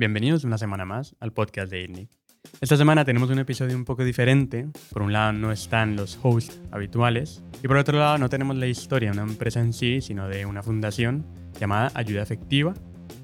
Bienvenidos una semana más al podcast de ITNIC. Esta semana tenemos un episodio un poco diferente. Por un lado no están los hosts habituales y por otro lado no tenemos la historia de una empresa en sí, sino de una fundación llamada Ayuda Efectiva,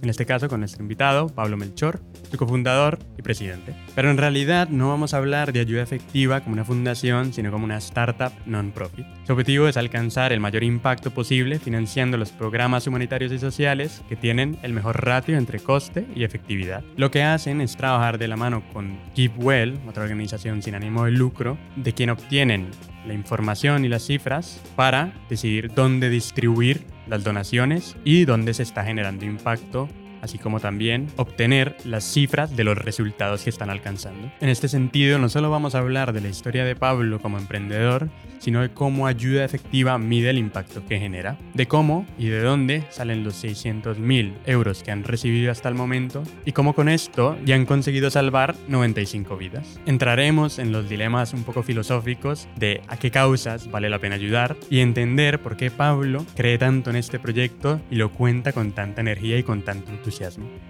en este caso con nuestro invitado, Pablo Melchor, su cofundador y presidente. Pero en realidad no vamos a hablar de ayuda efectiva como una fundación, sino como una startup non-profit. Su objetivo es alcanzar el mayor impacto posible financiando los programas humanitarios y sociales que tienen el mejor ratio entre coste y efectividad. Lo que hacen es trabajar de la mano con GiveWell, otra organización sin ánimo de lucro, de quien obtienen la información y las cifras para decidir dónde distribuir las donaciones y dónde se está generando impacto así como también obtener las cifras de los resultados que están alcanzando. En este sentido, no solo vamos a hablar de la historia de Pablo como emprendedor, sino de cómo ayuda efectiva mide el impacto que genera, de cómo y de dónde salen los 600 mil euros que han recibido hasta el momento y cómo con esto ya han conseguido salvar 95 vidas. Entraremos en los dilemas un poco filosóficos de a qué causas vale la pena ayudar y entender por qué Pablo cree tanto en este proyecto y lo cuenta con tanta energía y con tanto entusiasmo.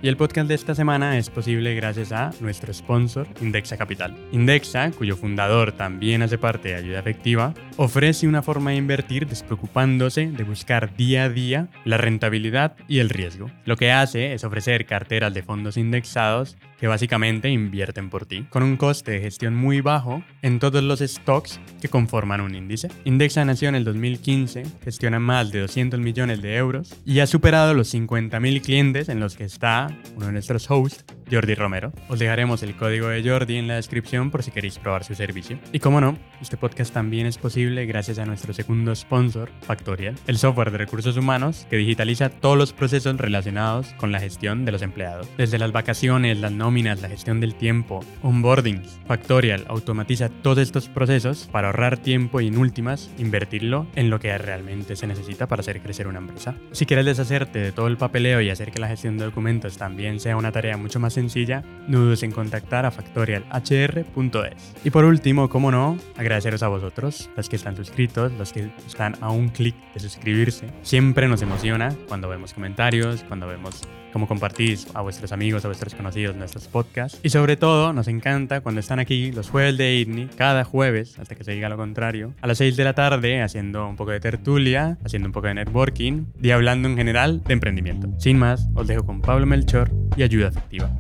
Y el podcast de esta semana es posible gracias a nuestro sponsor, Indexa Capital. Indexa, cuyo fundador también hace parte de Ayuda Efectiva, ofrece una forma de invertir despreocupándose de buscar día a día la rentabilidad y el riesgo. Lo que hace es ofrecer carteras de fondos indexados que básicamente invierten por ti, con un coste de gestión muy bajo en todos los stocks que conforman un índice. Indexa nació en el 2015, gestiona más de 200 millones de euros y ha superado los 50.000 clientes en los que está uno de nuestros hosts, Jordi Romero. Os dejaremos el código de Jordi en la descripción por si queréis probar su servicio. Y como no, este podcast también es posible gracias a nuestro segundo sponsor, Factorial, el software de recursos humanos que digitaliza todos los procesos relacionados con la gestión de los empleados. Desde las vacaciones, las nóminas, la gestión del tiempo, onboarding, Factorial automatiza todos estos procesos para ahorrar tiempo y en últimas invertirlo en lo que realmente se necesita para hacer crecer una empresa. Si quieres deshacerte de todo el papeleo y hacer que la gestión de documentos también sea una tarea mucho más sencilla, no dudes en contactar a factorialhr.es. Y por último, como no, agradeceros a vosotros, los que están suscritos, los que están a un clic de suscribirse. Siempre nos emociona cuando vemos comentarios, cuando vemos cómo compartís a vuestros amigos, a vuestros conocidos nuestros podcasts. Y sobre todo, nos encanta cuando están aquí los jueves de ITNI, cada jueves, hasta que se diga lo contrario, a las 6 de la tarde, haciendo un poco de tertulia, haciendo un poco de networking y hablando en general de emprendimiento. Sin más, os dejo con Pablo Melchor y Ayuda Efectiva.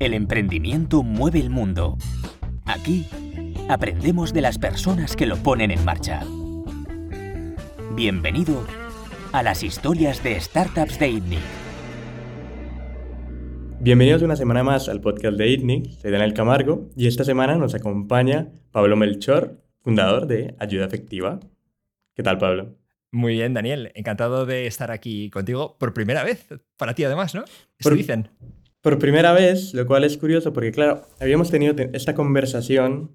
El emprendimiento mueve el mundo. Aquí aprendemos de las personas que lo ponen en marcha. Bienvenido a las historias de startups de ITNIC. Bienvenidos una semana más al podcast de ITNIC, soy Daniel Camargo y esta semana nos acompaña Pablo Melchor, fundador de Ayuda Efectiva. ¿Qué tal, Pablo? Muy bien, Daniel. Encantado de estar aquí contigo por primera vez. Para ti, además, ¿no? Por, dicen. Por primera vez, lo cual es curioso porque, claro, habíamos tenido esta conversación,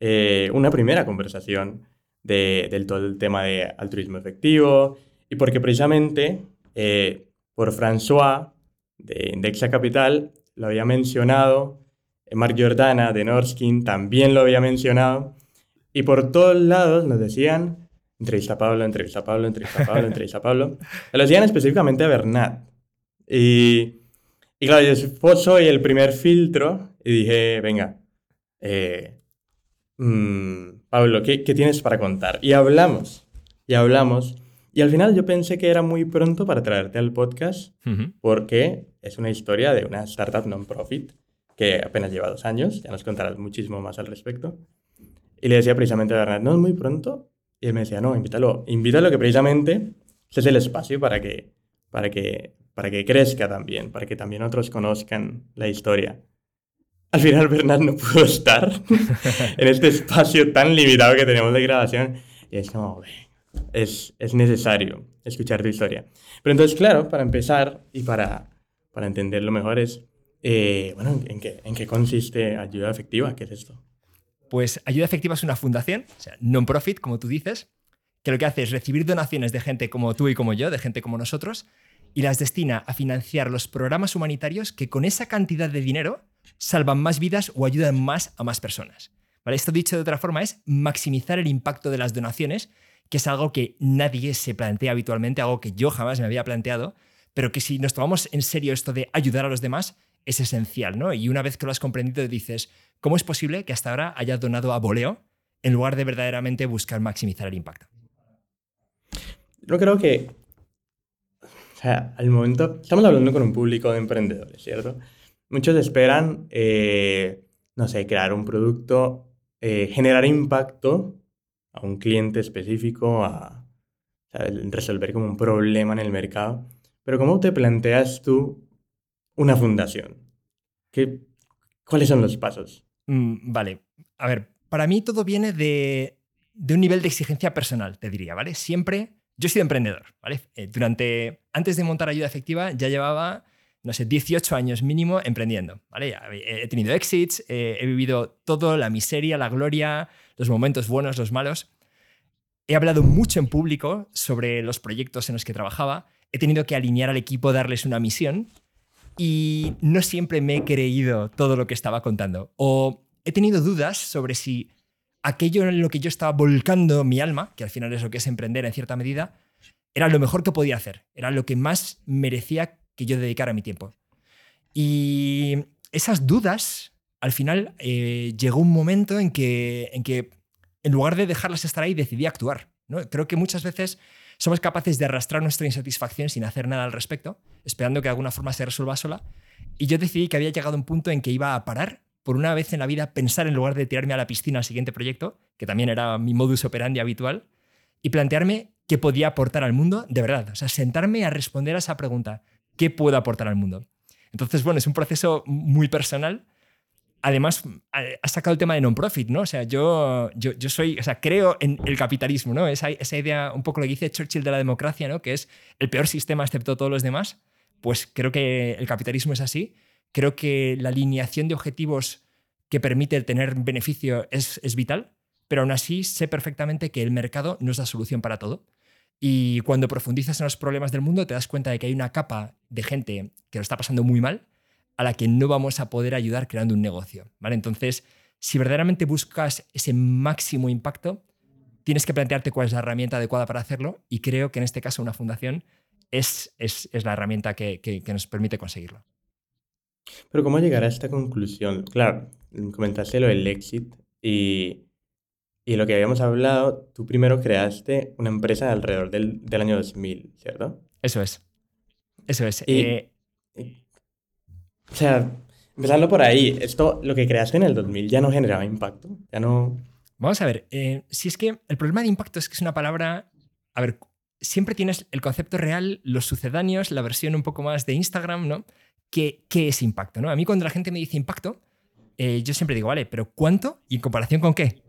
eh, una primera conversación de, del todo el tema de altruismo efectivo y porque precisamente eh, por François de Indexa Capital lo había mencionado, eh, Mark Jordana de Norskin también lo había mencionado y por todos lados nos decían entrevista a Pablo, entrevista a Pablo, entrevista a Pablo, entrevista a Pablo. Lo decían específicamente a Bernat. Y, y claro, yo soy el primer filtro y dije, venga, eh, mm, Pablo, ¿qué, ¿qué, tienes para contar? Y hablamos, y hablamos. Y al final yo pensé que era muy pronto para traerte al podcast porque es una historia de una startup non-profit que apenas lleva dos años, ya nos contarás muchísimo más al respecto. Y le decía precisamente a Bernat, no es muy pronto, y él me decía, no, invítalo, invítalo que precisamente ese es el espacio para que, para que, para que crezca también, para que también otros conozcan la historia. Al final Bernard no pudo estar en este espacio tan limitado que tenemos de grabación y es como, es, es necesario escuchar tu historia. Pero entonces, claro, para empezar y para, para entenderlo mejor es, eh, bueno, ¿en qué, ¿en qué consiste ayuda efectiva? ¿Qué es esto? Pues Ayuda Efectiva es una fundación, o sea, non-profit, como tú dices, que lo que hace es recibir donaciones de gente como tú y como yo, de gente como nosotros, y las destina a financiar los programas humanitarios que con esa cantidad de dinero salvan más vidas o ayudan más a más personas. ¿Vale? Esto dicho de otra forma es maximizar el impacto de las donaciones, que es algo que nadie se plantea habitualmente, algo que yo jamás me había planteado, pero que si nos tomamos en serio esto de ayudar a los demás, es esencial, ¿no? Y una vez que lo has comprendido dices, ¿cómo es posible que hasta ahora hayas donado a voleo en lugar de verdaderamente buscar maximizar el impacto? Yo creo que, o sea, al momento, estamos hablando con un público de emprendedores, ¿cierto? Muchos esperan, eh, no sé, crear un producto, eh, generar impacto a un cliente específico, a resolver como un problema en el mercado. Pero ¿cómo te planteas tú una fundación? ¿Qué, ¿Cuáles son los pasos? Mm, vale, a ver, para mí todo viene de, de, un nivel de exigencia personal, te diría, ¿vale? Siempre, yo he sido emprendedor, ¿vale? Eh, durante, antes de montar ayuda efectiva, ya llevaba, no sé, 18 años mínimo emprendiendo, ¿vale? He tenido exits, eh, he vivido todo, la miseria, la gloria, los momentos buenos, los malos. He hablado mucho en público sobre los proyectos en los que trabajaba, he tenido que alinear al equipo, darles una misión y no siempre me he creído todo lo que estaba contando. O he tenido dudas sobre si aquello en lo que yo estaba volcando mi alma, que al final es lo que es emprender en cierta medida, era lo mejor que podía hacer, era lo que más merecía que yo dedicara mi tiempo. Y esas dudas, al final, eh, llegó un momento en que, en que, en lugar de dejarlas estar ahí, decidí actuar. ¿no? Creo que muchas veces somos capaces de arrastrar nuestra insatisfacción sin hacer nada al respecto, esperando que de alguna forma se resuelva sola. Y yo decidí que había llegado un punto en que iba a parar, por una vez en la vida, pensar en lugar de tirarme a la piscina al siguiente proyecto, que también era mi modus operandi habitual, y plantearme qué podía aportar al mundo de verdad. O sea, sentarme a responder a esa pregunta, ¿qué puedo aportar al mundo? Entonces, bueno, es un proceso muy personal además has sacado el tema de non-profit, ¿no? O sea, yo, yo, yo, soy, o sea, creo en el capitalismo, ¿no? Esa, esa idea, un poco lo que dice Churchill de la democracia, ¿no? Que es el peor sistema excepto todos los demás. Pues creo que el capitalismo es así. Creo que la alineación de objetivos que permite tener beneficio es, es vital, pero aún así sé perfectamente que el mercado no es la solución para todo. Y cuando profundizas en los problemas del mundo te das cuenta de que hay una capa de gente que lo está pasando muy mal a la que no vamos a poder ayudar creando un negocio. ¿vale? Entonces, si verdaderamente buscas ese máximo impacto, tienes que plantearte cuál es la herramienta adecuada para hacerlo y creo que en este caso una fundación es, es, la herramienta que, que, nos permite conseguirlo. Pero ¿cómo llegar a esta conclusión? Claro, comentaste lo del exit y, y lo que habíamos hablado, tú primero creaste una empresa alrededor del, del año 2000, ¿cierto? Eso es. Eso es. Y, eh, o sea, empezando por ahí, esto, lo que creaste en el 2000 ya no generaba impacto, ya no... Vamos a ver, eh, si es que el problema de impacto es que es una palabra, a ver, siempre tienes el concepto real, los sucedáneos, la versión un poco más de Instagram, ¿no? ¿Qué, qué es impacto? ¿no? A mí cuando la gente me dice impacto, eh, yo siempre digo, vale, pero ¿cuánto y en comparación con qué?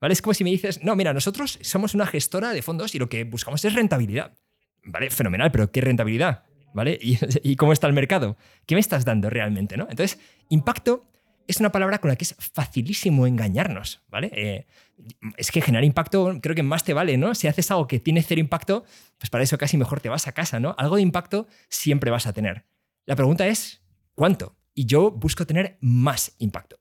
¿Vale? Es como si me dices, no, mira, nosotros somos una gestora de fondos y lo que buscamos es rentabilidad. Vale, fenomenal, pero ¿qué rentabilidad? ¿vale? Y, cómo está el mercado. ¿Qué me estás dando realmente, no? Entonces, impacto es una palabra con la que es facilísimo engañarnos, ¿vale? Eh, es que generar impacto creo que más te vale, ¿no? Si haces algo que tiene cero impacto, pues para eso casi mejor te vas a casa, ¿no? Algo de impacto siempre vas a tener. La pregunta es, ¿cuánto? Y yo busco tener más impacto.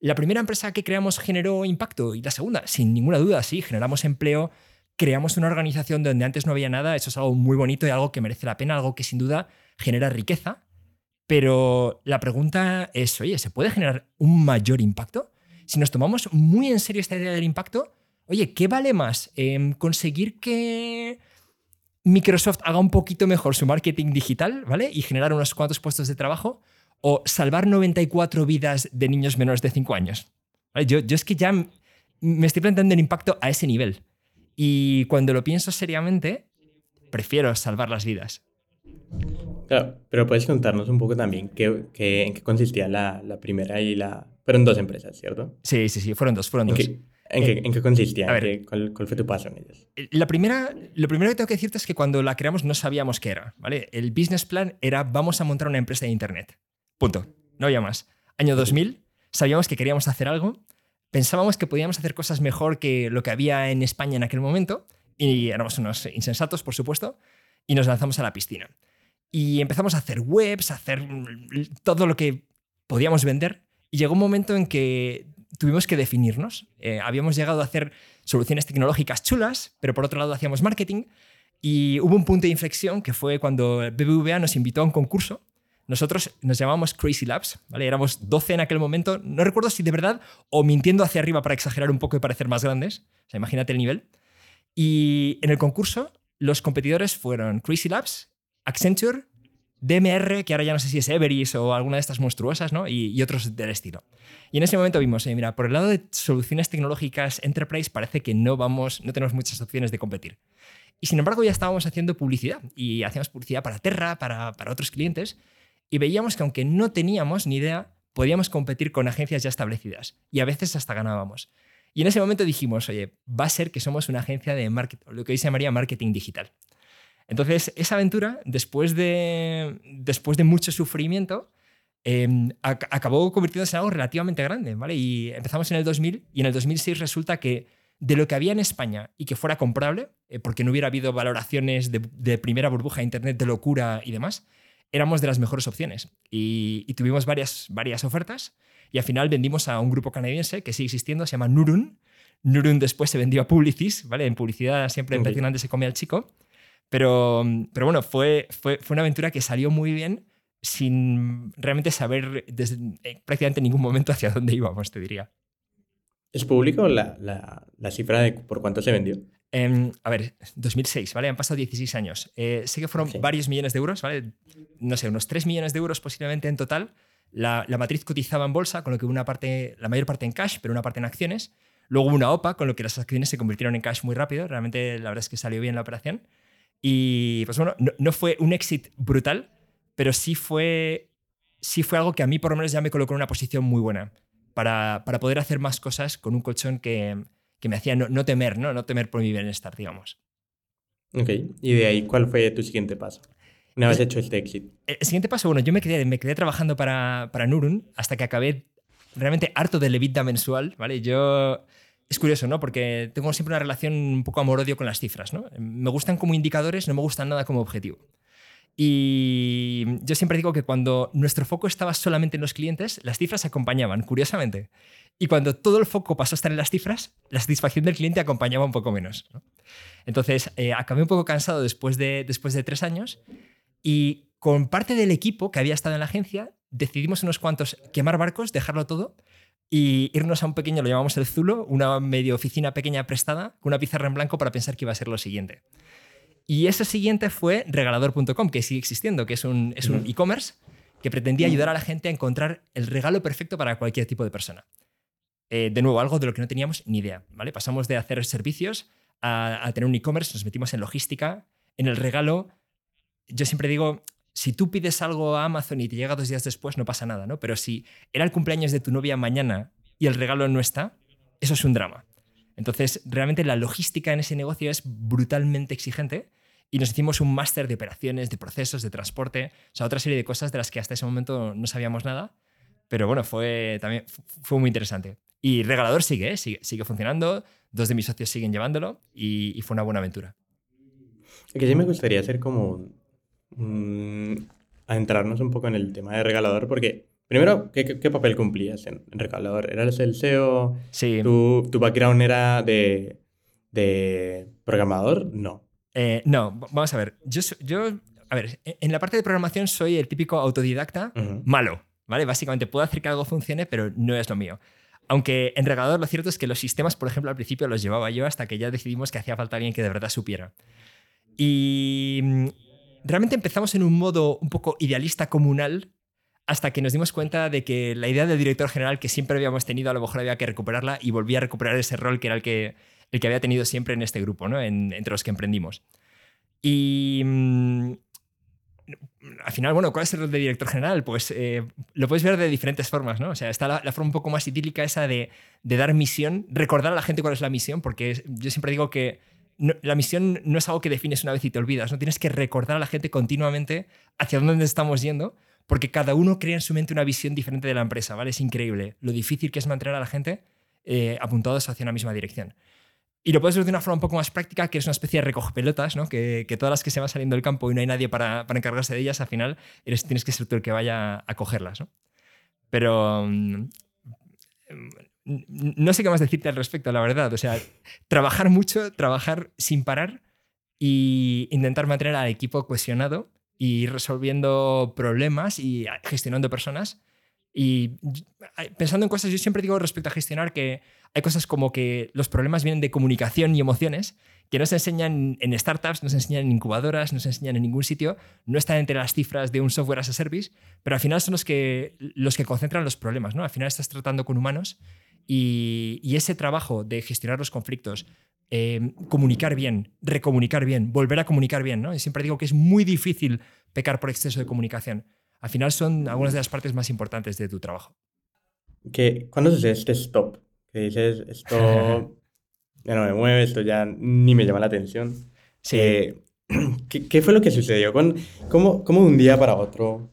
La primera empresa que creamos generó impacto y la segunda, sin ninguna duda, sí, generamos empleo, creamos una organización donde antes no había nada, eso es algo muy bonito y algo que merece la pena, algo que sin duda genera riqueza. Pero la pregunta es, oye, ¿se puede generar un mayor impacto? Si nos tomamos muy en serio esta idea del impacto, oye, ¿qué vale más? Em, ¿Conseguir que Microsoft haga un poquito mejor su marketing digital, ¿vale? Y generar unos cuantos puestos de trabajo, o salvar 94 vidas de niños menores de 5 años. Yo, yo es que ya me estoy planteando el impacto a ese nivel. Y cuando lo pienso seriamente, prefiero salvar las vidas. Claro, pero puedes contarnos un poco también qué, en qué consistía la, la, primera y la... Fueron dos empresas, ¿cierto? Sí, sí, sí, fueron dos, fueron ¿En dos. Qué, en, qué, ¿En, qué, consistía? A ver, ¿Cuál, ¿Cuál, fue tu paso en ellas? Eh, la primera, lo primero que tengo que decirte es que cuando la creamos no sabíamos qué era, ¿vale? El business plan era vamos a montar una empresa de Internet. Punto. No había más. Año 2000, sabíamos que queríamos hacer algo pensábamos que podíamos hacer cosas mejor que lo que había en España en aquel momento, y éramos unos insensatos, por supuesto, y nos lanzamos a la piscina. Y empezamos a hacer webs, a hacer todo lo que podíamos vender, y llegó un momento en que tuvimos que definirnos. Eh, habíamos llegado a hacer soluciones tecnológicas chulas, pero por otro lado hacíamos marketing, y hubo un punto de inflexión que fue cuando BBVA nos invitó a un concurso Nosotros nos llamábamos Crazy Labs, ¿vale? Éramos 12 en aquel momento, no recuerdo si de verdad o mintiendo hacia arriba para exagerar un poco y parecer más grandes, o sea, imagínate el nivel. Y en el concurso los competidores fueron Crazy Labs, Accenture, DMR, que ahora ya no sé si es Everis o alguna de estas monstruosas, ¿no? Y, otros del estilo. Y en ese momento vimos, eh, mira, por el lado de soluciones tecnológicas enterprise parece que no vamos, no tenemos muchas opciones de competir. Y sin embargo ya estábamos haciendo publicidad y hacíamos publicidad para Terra, para, para otros clientes, y veíamos que aunque no teníamos ni idea, podíamos competir con agencias ya establecidas y a veces hasta ganábamos. Y en ese momento dijimos, oye, va a ser que somos una agencia de marketing, lo que hoy se llamaría marketing digital. Entonces, esa aventura, después de, después de mucho sufrimiento, em, acabó convirtiéndose en algo relativamente grande, ¿vale? Y empezamos en el 2000 y en el 2006 resulta que de lo que había en España y que fuera comprable, eh, porque no hubiera habido valoraciones de, primera burbuja de Internet de locura y demás, éramos de las mejores opciones. Y, tuvimos varias, varias ofertas y al final vendimos a un grupo canadiense que sigue existiendo, se llama Nurun. Nurun después se vendió a Publicis, ¿vale? En publicidad siempre impresionante se come al chico. Pero, pero bueno, fue, fue, fue una aventura que salió muy bien sin realmente saber desde eh, prácticamente ningún momento hacia dónde íbamos, te diría. ¿Es público la, la, la cifra de por cuánto se vendió? Eh, a ver, 2006, ¿vale? Han pasado 16 años. Eh, sé que fueron varios millones de euros, ¿vale? No sé, unos 3 millones de euros posiblemente en total. La, la, matriz cotizaba en bolsa, con lo que una parte, la mayor parte en cash, pero una parte en acciones. Luego una OPA, con lo que las acciones se convirtieron en cash muy rápido. Realmente la verdad es que salió bien la operación. Y pues bueno, no, fue un éxito brutal, pero sí fue, sí fue algo que a mí por lo menos ya me colocó en una posición muy buena para, para poder hacer más cosas con un colchón que, que me hacía no, temer, ¿no? no temer por mi bienestar, digamos. Ok, y de ahí, ¿cuál fue tu siguiente paso? Una vez hecho este éxito. El siguiente paso, bueno, yo me quedé, me quedé trabajando para, para Nurun hasta que acabé realmente harto de EBITDA mensual, ¿vale? Yo es curioso, ¿no? Porque tengo siempre una relación un poco amor-odio con las cifras, ¿no? Me gustan como indicadores, no me gustan nada como objetivo. Y yo siempre digo que cuando nuestro foco estaba solamente en los clientes, las cifras acompañaban, curiosamente. Y cuando todo el foco pasó a estar en las cifras, la satisfacción del cliente acompañaba un poco menos. Entonces, eh, acabé un poco cansado después de, después de tres años y con parte del equipo que había estado en la agencia, decidimos unos cuantos quemar barcos, dejarlo todo y irnos a un pequeño, lo llamamos el Zulo, una medio oficina pequeña prestada, con una pizarra en blanco para pensar que iba a ser lo siguiente. Y ese siguiente fue regalador.com, que sigue existiendo, que es un es un e-commerce que pretendía ayudar a la gente a encontrar el regalo perfecto para cualquier tipo de persona. Eh, de nuevo, algo de lo que no teníamos ni idea. ¿vale? Pasamos de hacer servicios a, a tener un e-commerce, nos metimos en logística, en el regalo. Yo siempre digo, si tú pides algo a Amazon y te llega dos días después, no pasa nada, ¿no? Pero si era el cumpleaños de tu novia mañana y el regalo no está, eso es un drama. Entonces, realmente la logística en ese negocio es brutalmente exigente y nos hicimos un máster de operaciones, de procesos, de transporte, o sea, otra serie de cosas de las que hasta ese momento no sabíamos nada. Pero bueno, fue, también, fue muy interesante. Y Regalador sigue, ¿eh? sigue, sigue, funcionando, dos de mis socios siguen llevándolo y, y fue una buena aventura. Que sí me gustaría hacer como Mm, a entrarnos un poco en el tema de regalador, porque primero, ¿qué, qué papel cumplías en, regalador? ¿Eras el SEO? Sí. ¿Tu, tu background era de, de programador? No. Eh, no, vamos a ver. Yo, yo, a ver, en la parte de programación soy el típico autodidacta malo, ¿vale? Básicamente puedo hacer que algo funcione, pero no es lo mío. Aunque en regalador lo cierto es que los sistemas, por ejemplo, al principio los llevaba yo hasta que ya decidimos que hacía falta alguien que de verdad supiera. Y realmente empezamos en un modo un poco idealista comunal hasta que nos dimos cuenta de que la idea del director general que siempre habíamos tenido a lo mejor había que recuperarla y volví a recuperar ese rol que era el que, el que había tenido siempre en este grupo, ¿no? entre los que emprendimos. Y mm, al final, bueno, ¿cuál es el rol de director general? Pues eh, lo puedes ver de diferentes formas, ¿no? O sea, está la, forma un poco más idílica esa de, de, dar misión, recordar a la gente cuál es la misión, porque yo siempre digo que la misión no es algo que defines una vez y te olvidas, no tienes que recordar a la gente continuamente hacia dónde estamos yendo, porque cada uno crea en su mente una visión diferente de la empresa, ¿vale? Es increíble lo difícil que es mantener a la gente eh, apuntados hacia una misma dirección. Y lo puedes ver de una forma un poco más práctica, que es una especie de recoge pelotas, ¿no? que, todas las que se van saliendo del campo y no hay nadie para, encargarse de ellas, al final eres, tienes que ser tú el que vaya a cogerlas. ¿no? Pero mm, no sé qué más decirte al respecto, la verdad. O sea, trabajar mucho, trabajar sin parar y intentar mantener al equipo cohesionado y resolviendo problemas y gestionando personas. Y pensando en cosas, yo siempre digo respecto a gestionar que hay cosas como que los problemas vienen de comunicación y emociones que no se enseñan en startups, no se enseñan en incubadoras, no se enseñan en ningún sitio, no están entre las cifras de un software as a service, pero al final son los que, los que concentran los problemas. ¿no? Al final estás tratando con humanos y, ese trabajo de gestionar los conflictos, em, comunicar bien, recomunicar bien, volver a comunicar bien. ¿no? Y siempre digo que es muy difícil pecar por exceso de comunicación. Al final son algunas de las partes más importantes de tu trabajo. ¿Qué, ¿Cuándo se este stop? Que dices, esto ya no me mueve, esto ya ni me llama la atención. Sí. Eh, ¿qué, fue lo que sucedió? ¿Cómo, ¿Cómo de un día para otro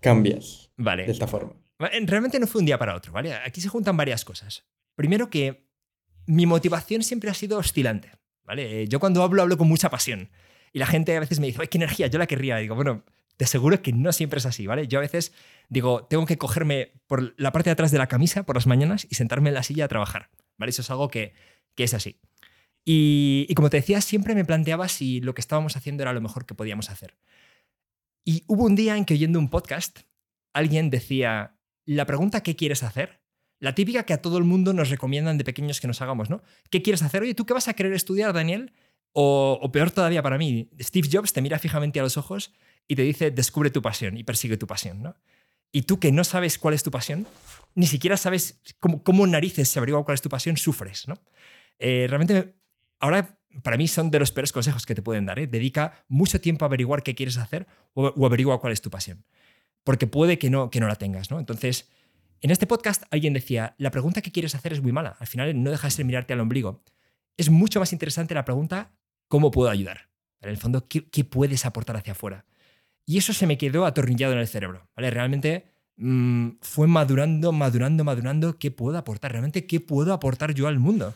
cambias vale. de esta forma? Realmente no fue un día para otro, ¿vale? Aquí se juntan varias cosas. Primero que mi motivación siempre ha sido oscilante, ¿vale? Yo cuando hablo, hablo con mucha pasión. Y la gente a veces me dice, ¡ay, qué energía! Yo la querría. Y digo, bueno, te aseguro que no siempre es así, ¿vale? Yo a veces digo, tengo que cogerme por la parte de atrás de la camisa por las mañanas y sentarme en la silla a trabajar, ¿vale? Eso es algo que que es así. Y, como te decía, siempre me planteaba si lo que estábamos haciendo era lo mejor que podíamos hacer. Y hubo un día en que oyendo un podcast, alguien decía, la pregunta ¿qué quieres hacer? La típica que a todo el mundo nos recomiendan de pequeños que nos hagamos, ¿no? ¿Qué quieres hacer? Oye, ¿tú qué vas a querer estudiar, Daniel? O, o, peor todavía para mí, Steve Jobs te mira fijamente a los ojos y te dice, descubre tu pasión y persigue tu pasión, ¿no? Y tú que no sabes cuál es tu pasión, ni siquiera sabes cómo, cómo narices se averigua cuál es tu pasión, sufres, ¿no? Eh, realmente, ahora para mí son de los peores consejos que te pueden dar. ¿eh? Dedica mucho tiempo a averiguar qué quieres hacer o, averigua cuál es tu pasión. Porque puede que no, que no la tengas. ¿no? Entonces, en este podcast alguien decía, la pregunta que quieres hacer es muy mala. Al final no dejas de mirarte al ombligo. Es mucho más interesante la pregunta, ¿cómo puedo ayudar? En el fondo, ¿qué, puedes aportar hacia afuera? Y eso se me quedó atornillado en el cerebro. ¿vale? Realmente mm, fue madurando, madurando, madurando, ¿qué puedo aportar? Realmente, ¿qué puedo aportar yo al mundo?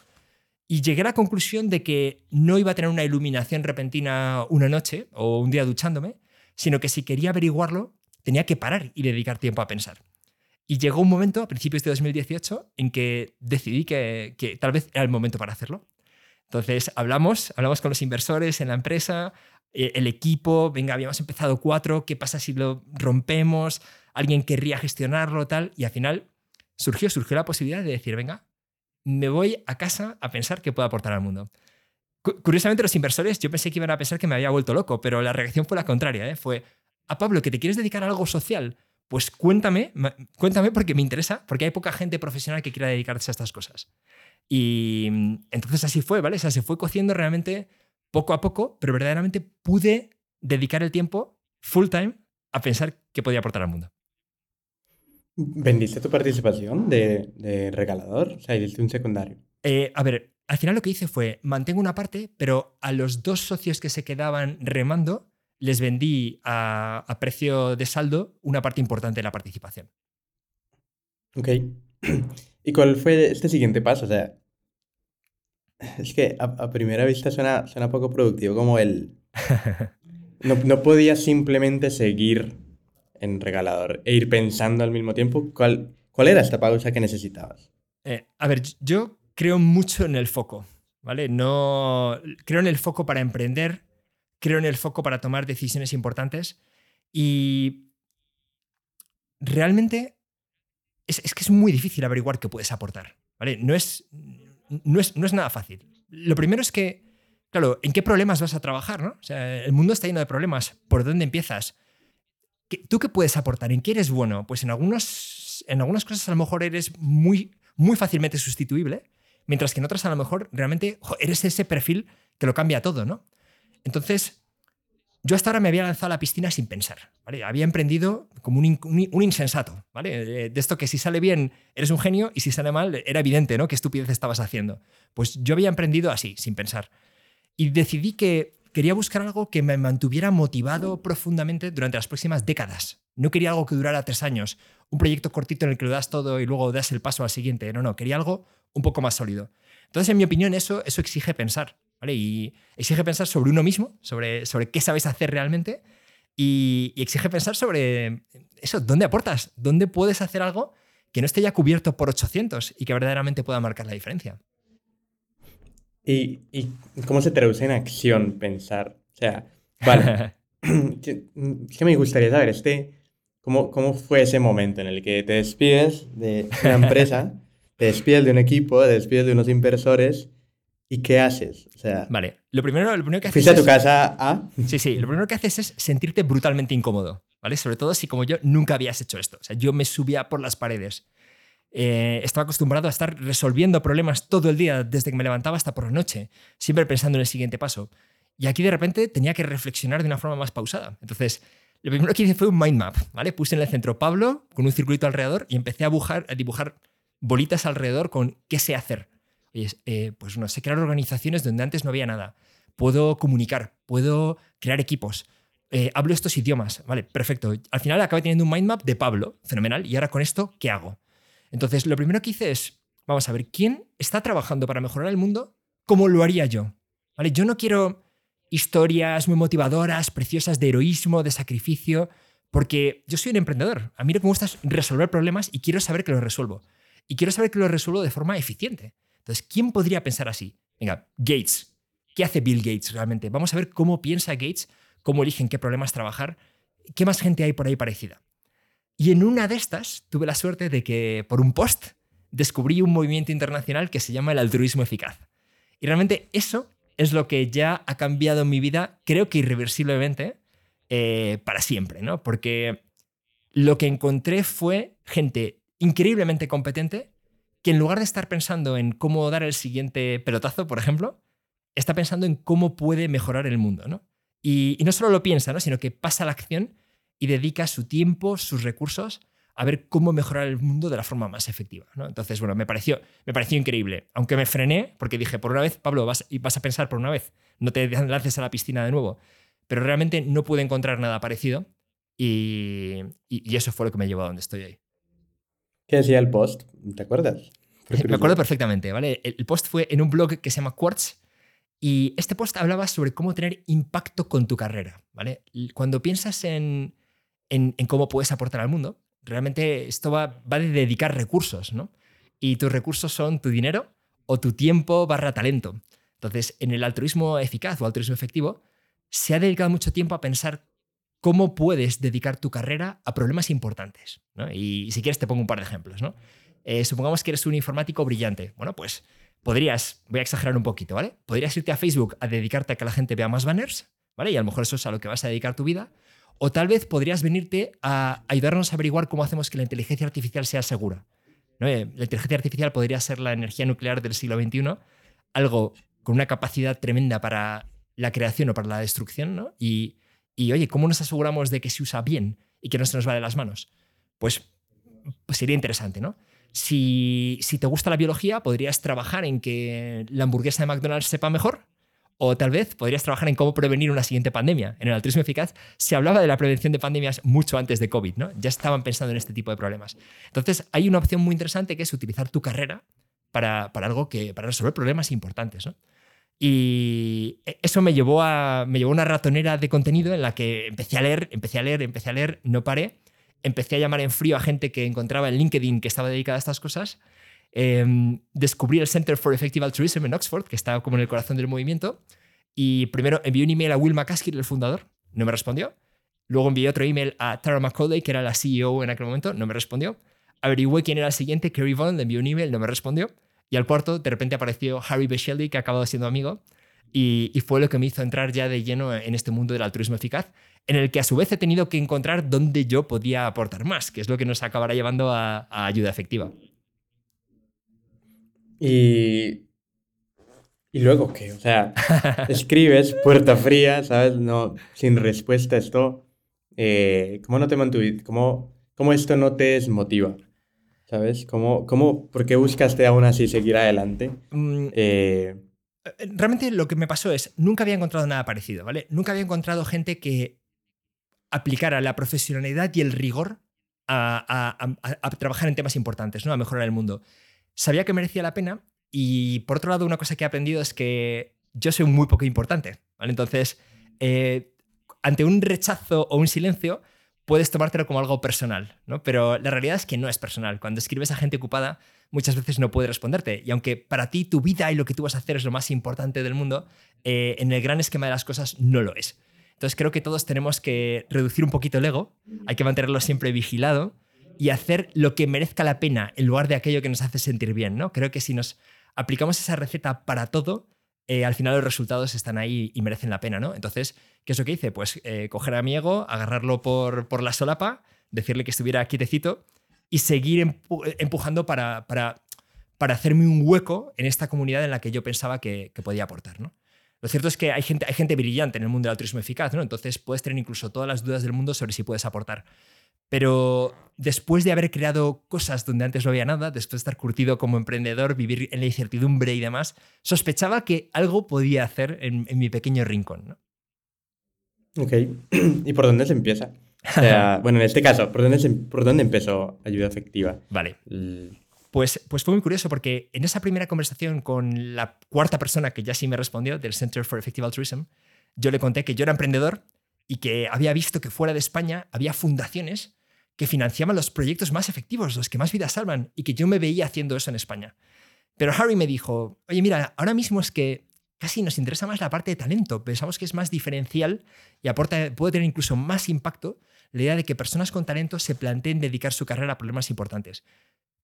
Y llegué a la conclusión de que no iba a tener una iluminación repentina una noche o un día duchándome, sino que si quería averiguarlo, tenía que parar y dedicar tiempo a pensar. Y llegó un momento, a principios de 2018, en que decidí que, tal vez era el momento para hacerlo. Entonces hablamos, hablamos con los inversores en la empresa, el equipo, venga, habíamos empezado cuatro, ¿qué pasa si lo rompemos? ¿Alguien querría gestionarlo? Tal. Y al final surgió, surgió la posibilidad de decir, venga, me voy a casa a pensar qué puedo aportar al mundo. Curiosamente, los inversores, yo pensé que iban a pensar que me había vuelto loco, pero la reacción fue la contraria. ¿eh? Fue, a Pablo, que te quieres dedicar a algo social, pues cuéntame, cuéntame porque me interesa, porque hay poca gente profesional que quiera dedicarse a estas cosas. Y mm, entonces así fue, ¿vale? O sea, se fue cociendo realmente poco a poco, pero verdaderamente pude dedicar el tiempo full time a pensar qué podía aportar al mundo. ¿Vendiste tu participación de, regalador? O sea, hiciste un secundario. Eh, a ver, al final lo que hice fue, mantengo una parte, pero a los dos socios que se quedaban remando, les vendí a, precio de saldo una parte importante de la participación. Ok. ¿Y cuál fue este siguiente paso? O sea, es que a, primera vista suena, suena poco productivo, como el... No, no podía simplemente seguir en regalador e ir pensando al mismo tiempo cuál, cuál era esta pausa que necesitabas. Eh, a ver, yo creo mucho en el foco, ¿vale? No, creo en el foco para emprender, creo en el foco para tomar decisiones importantes y realmente es, que es muy difícil averiguar qué puedes aportar, ¿vale? No es, no es, no es nada fácil. Lo primero es que, claro, ¿en qué problemas vas a trabajar, no? O sea, el mundo está lleno de problemas. ¿Por dónde empiezas? ¿Tú qué puedes aportar? ¿En qué eres bueno? Pues en, algunos, en algunas cosas a lo mejor eres muy, muy fácilmente sustituible, mientras que en otras a lo mejor realmente eres ese perfil que lo cambia todo, ¿no? Entonces, yo hasta ahora me había lanzado a la piscina sin pensar, ¿vale? Había emprendido como un, insensato, ¿vale? De esto que si sale bien eres un genio y si sale mal era evidente, ¿no? Qué estupidez estabas haciendo. Pues yo había emprendido así, sin pensar. Y decidí que quería buscar algo que me mantuviera motivado profundamente durante las próximas décadas. No quería algo que durara tres años, un proyecto cortito en el que lo das todo y luego das el paso al siguiente. No, no, quería algo un poco más sólido. Entonces, en mi opinión, eso, eso exige pensar, ¿vale? Y exige pensar sobre uno mismo, sobre, sobre qué sabes hacer realmente y, y exige pensar sobre eso, ¿dónde aportas? ¿Dónde puedes hacer algo que no esté ya cubierto por 800 y que verdaderamente pueda marcar la diferencia? ¿Y, cómo se traduce en acción pensar? O sea, vale, que, que me gustaría saber, este, ¿cómo, ¿cómo fue ese momento en el que te despides de una empresa, te despides de un equipo, te despides de unos inversores ¿Y qué haces? O sea, vale, lo primero, lo primero que haces. Fuiste a tu casa a. Sí, sí, lo primero que haces es sentirte brutalmente incómodo, ¿vale? Sobre todo si, como yo, nunca habías hecho esto. O sea, yo me subía por las paredes. Eh, estaba acostumbrado a estar resolviendo problemas todo el día, desde que me levantaba hasta por la noche, siempre pensando en el siguiente paso. Y aquí de repente tenía que reflexionar de una forma más pausada. Entonces, lo primero que hice fue un mind map, ¿vale? Puse en el centro Pablo con un circulito alrededor y empecé a, a dibujar bolitas alrededor con qué sé hacer. Eh, pues no sé crear organizaciones donde antes no había nada. Puedo comunicar, puedo crear equipos. Eh, hablo estos idiomas, vale, perfecto. Al final acabé teniendo un mind map de Pablo, fenomenal. Y ahora con esto, ¿qué hago? Entonces, lo primero que hice es, vamos a ver, ¿quién está trabajando para mejorar el mundo? ¿Cómo lo haría yo? ¿Vale? Yo no quiero historias muy motivadoras, preciosas de heroísmo, de sacrificio, porque yo soy un emprendedor. A mí lo que me gusta es resolver problemas y quiero saber que los resuelvo. Y quiero saber que los resuelvo de forma eficiente. Entonces, ¿quién podría pensar así? Venga, Gates. ¿Qué hace Bill Gates realmente? Vamos a ver cómo piensa Gates, cómo eligen qué problemas trabajar, qué más gente hay por ahí parecida. Y en una de estas tuve la suerte de que por un post descubrí un movimiento internacional que se llama el altruismo eficaz. Y realmente eso es lo que ya ha cambiado mi vida, creo que irreversiblemente, eh, para siempre, ¿no? Porque lo que encontré fue gente increíblemente competente que en lugar de estar pensando en cómo dar el siguiente pelotazo, por ejemplo, está pensando en cómo puede mejorar el mundo, ¿no? Y, no solo lo piensa, ¿no? sino que pasa a la acción y dedica su tiempo, sus recursos a ver cómo mejorar el mundo de la forma más efectiva. ¿no? Entonces, bueno, me pareció, me pareció increíble. Aunque me frené, porque dije, por una vez, Pablo, vas, vas a pensar por una vez, no te lances a la piscina de nuevo. Pero realmente no pude encontrar nada parecido y, y eso fue lo que me llevó a donde estoy hoy. ¿Qué decía el post? ¿Te acuerdas? Me acuerdo perfectamente, ¿vale? El post fue en un blog que se llama Quartz y este post hablaba sobre cómo tener impacto con tu carrera, ¿vale? Cuando piensas en, en, cómo puedes aportar al mundo, realmente esto va, va de dedicar recursos, ¿no? Y tus recursos son tu dinero o tu tiempo barra talento. Entonces, en el altruismo eficaz o altruismo efectivo, se ha dedicado mucho tiempo a pensar cómo puedes dedicar tu carrera a problemas importantes. Y si quieres te pongo un par de ejemplos. ¿no? Eh, supongamos que eres un informático brillante. Bueno, pues podrías, voy a exagerar un poquito, ¿vale? Podrías irte a Facebook a dedicarte a que la gente vea más banners, ¿vale? Y a lo mejor eso es a lo que vas a dedicar tu vida. O tal vez podrías venirte a ayudarnos a averiguar cómo hacemos que la inteligencia artificial sea segura. Eh, la inteligencia artificial podría ser la energía nuclear del siglo XXI, algo con una capacidad tremenda para la creación o para la destrucción, ¿no? Y y oye, ¿cómo nos aseguramos de que se usa bien y que no se nos va de las manos? Pues, pues sería interesante, ¿no? Si, si, te gusta la biología, podrías trabajar en que la hamburguesa de McDonald's sepa mejor. O tal vez podrías trabajar en cómo prevenir una siguiente pandemia. En el altruismo eficaz se hablaba de la prevención de pandemias mucho antes de COVID, ¿no? Ya estaban pensando en este tipo de problemas. Entonces, hay una opción muy interesante que es utilizar tu carrera para, para algo que, para resolver problemas importantes, ¿no? Y eso me llevó a me llevó una ratonera de contenido en la que empecé a leer, empecé a leer, empecé a leer, no paré. Empecé a llamar en frío a gente que encontraba en LinkedIn que estaba dedicada a estas cosas. Em, descubrí el Center for Effective Altruism en Oxford, que estaba como en el corazón del movimiento. Y primero envié un email a Will McCaskill, el fundador, no me respondió. Luego envié otro email a Tara McCauley, que era la CEO en aquel momento, no me respondió. Averigüé quién era el siguiente, Kerry Vaughan, le envié un email, no me respondió. Y al cuarto, de repente apareció Harry Beshelly, que ha acabado siendo amigo, y, fue lo que me hizo entrar ya de lleno en este mundo del altruismo eficaz, en el que a su vez he tenido que encontrar dónde yo podía aportar más, que es lo que nos acabará llevando a, ayuda efectiva. Y, y luego qué, o sea, escribes puerta fría, ¿sabes? No, sin respuesta esto. Eh, ¿Cómo no te mantuviste? ¿Cómo, ¿Cómo esto no te desmotiva? ¿Sabes? ¿Cómo, cómo, ¿Por qué buscaste aún así seguir adelante? Mm, eh, eh... Realmente lo que me pasó es, nunca había encontrado nada parecido, ¿vale? Nunca había encontrado gente que aplicara la profesionalidad y el rigor a, a, trabajar en temas importantes, ¿no? A mejorar el mundo. Sabía que merecía la pena y por otro lado una cosa que he aprendido es que yo soy muy poco importante, ¿vale? Entonces, eh, ante un rechazo o un silencio, puedes tomártelo como algo personal, ¿no? Pero la realidad es que no es personal. Cuando escribes a gente ocupada, muchas veces no puede responderte. Y aunque para ti tu vida y lo que tú vas a hacer es lo más importante del mundo, eh, en el gran esquema de las cosas no lo es. Entonces creo que todos tenemos que reducir un poquito el ego, hay que mantenerlo siempre vigilado y hacer lo que merezca la pena en lugar de aquello que nos hace sentir bien. ¿no? Creo que si nos aplicamos esa receta para todo, eh, al final los resultados están ahí y merecen la pena. ¿no? Entonces, ¿qué es lo que hice? Pues eh, coger a mi ego, agarrarlo por, por la solapa, decirle que estuviera quietecito y seguir empujando para, para, para, hacerme un hueco en esta comunidad en la que yo pensaba que, que podía aportar. ¿no? Lo cierto es que hay gente, hay gente brillante en el mundo del altruismo eficaz, ¿no? Entonces puedes tener incluso todas las dudas del mundo sobre si puedes aportar. Pero después de haber creado cosas donde antes no había nada, después de estar curtido como emprendedor, vivir en la incertidumbre y demás, sospechaba que algo podía hacer en, mi pequeño rincón. ¿no? Ok. ¿Y por dónde se empieza? bueno, en este caso, ¿por dónde, ¿por dónde empezó ayuda efectiva? Vale. Pues, pues fue muy curioso porque en esa primera conversación con la cuarta persona que ya sí me respondió del Center for Effective Altruism, yo le conté que yo era emprendedor y que había visto que fuera de España había fundaciones que financiaban los proyectos más efectivos, los que más vidas salvan, y que yo me veía haciendo eso en España. Pero Harry me dijo, oye, mira, ahora mismo es que casi nos interesa más la parte de talento, pensamos que es más diferencial y aporta, puede tener incluso más impacto la idea de que personas con talento se planteen dedicar su carrera a problemas importantes.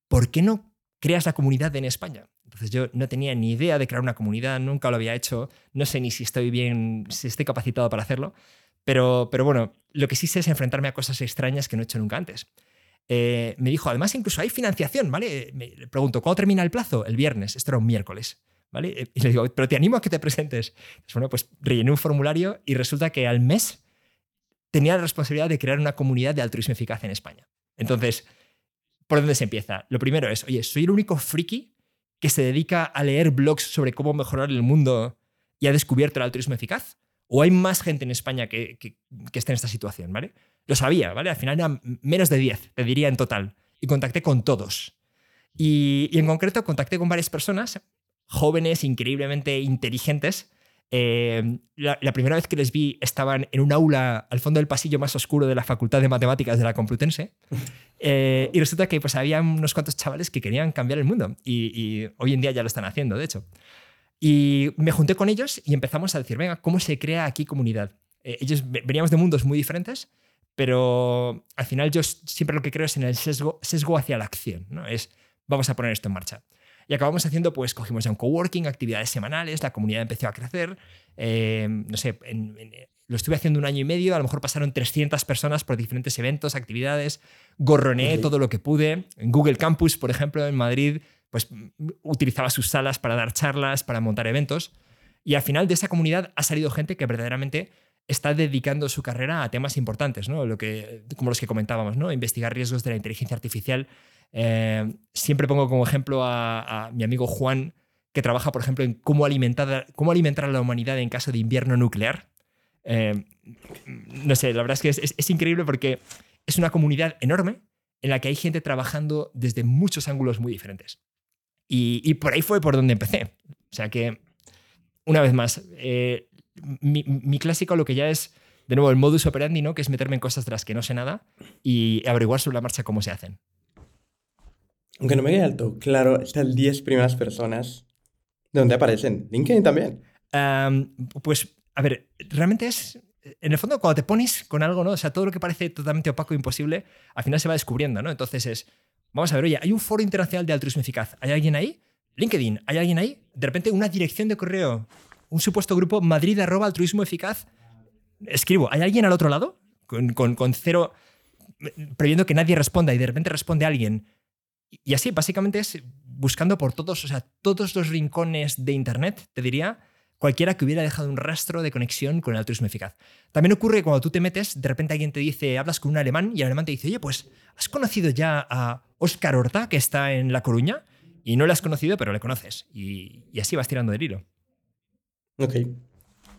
¿por qué no creas la comunidad en España? Entonces yo no tenía ni idea de crear una comunidad, nunca lo había hecho, no sé ni si estoy bien, si estoy capacitado para hacerlo, pero, pero bueno, lo que sí es enfrentarme a cosas extrañas que no he hecho nunca antes. Eh, me dijo, además incluso hay financiación, ¿vale? Me pregunto, ¿cuándo termina el plazo? El viernes, esto era un miércoles. ¿Vale? Y le digo, pero te animo a que te presentes. Pues bueno, pues rellené un formulario y resulta que al mes tenía la responsabilidad de crear una comunidad de altruismo eficaz en España. Entonces, ¿por dónde se empieza? Lo primero es, oye, soy el único friki que se dedica a leer blogs sobre cómo mejorar el mundo y ha descubierto el altruismo eficaz. ¿O hay más gente en España que, que, esté en esta situación? ¿vale? Lo sabía, ¿vale? Al final eran menos de 10, te diría en total. Y contacté con todos. Y, y en concreto contacté con varias personas, jóvenes, increíblemente inteligentes, eh, la, primera vez que les vi estaban en un aula al fondo del pasillo más oscuro de la Facultad de Matemáticas de la Complutense. Eh, y resulta que pues, había unos cuantos chavales que querían cambiar el mundo. Y, hoy en día ya lo están haciendo, de hecho. Y me junté con ellos y empezamos a decir, venga, ¿cómo se crea aquí comunidad? Eh, ellos veníamos de mundos muy diferentes, pero al final yo siempre lo que creo es en el sesgo, sesgo hacia la acción. ¿no? Es, vamos a poner esto en marcha. Y acabamos haciendo, pues cogimos ya un coworking, actividades semanales, la comunidad empezó a crecer. Eh, no sé, lo estuve haciendo un año y medio, a lo mejor pasaron 300 personas por diferentes eventos, actividades, gorroneé todo lo que pude. En Google Campus, por ejemplo, en Madrid, pues utilizaba sus salas para dar charlas, para montar eventos. Y al final de esa comunidad ha salido gente que verdaderamente está dedicando su carrera a temas importantes, ¿no? Lo que, como los que comentábamos, ¿no? investigar riesgos de la inteligencia artificial eh, siempre pongo como ejemplo a, mi amigo Juan, que trabaja, por ejemplo, en cómo alimentar, cómo alimentar a la humanidad en caso de invierno nuclear. Eh, no sé, la verdad es que es, increíble porque es una comunidad enorme en la que hay gente trabajando desde muchos ángulos muy diferentes. Y, por ahí fue por donde empecé. O sea que, una vez más, eh, mi, mi, clásico lo que ya es, de nuevo, el modus operandi, ¿no? que es meterme en cosas de las que no sé nada y averiguar sobre la marcha cómo se hacen. Aunque no me quede alto, claro, estas 10 primeras personas, ¿de dónde aparecen? ¿LinkedIn también? pues, a ver, realmente es. En el fondo, cuando te pones con algo, ¿no? O sea, todo lo que parece totalmente opaco e imposible, al final se va descubriendo, ¿no? Entonces es. Vamos a ver, oye, hay un foro internacional de altruismo eficaz. ¿Hay alguien ahí? LinkedIn, ¿hay alguien ahí? De repente, una dirección de correo, un supuesto grupo, Madrid altruismo eficaz. Escribo, ¿hay alguien al otro lado? Con, con, con cero. previendo que nadie responda y de repente responde alguien y así, básicamente es buscando por todos, o sea, todos los rincones de Internet, te diría, cualquiera que hubiera dejado un rastro de conexión con el altruismo eficaz. También ocurre que cuando tú te metes, de repente alguien te dice, hablas con un alemán y el alemán te dice, oye, pues, ¿has conocido ya a Oscar Horta, que está en La Coruña? Y no le has conocido, pero le conoces. Y, y así vas tirando del hilo. Ok.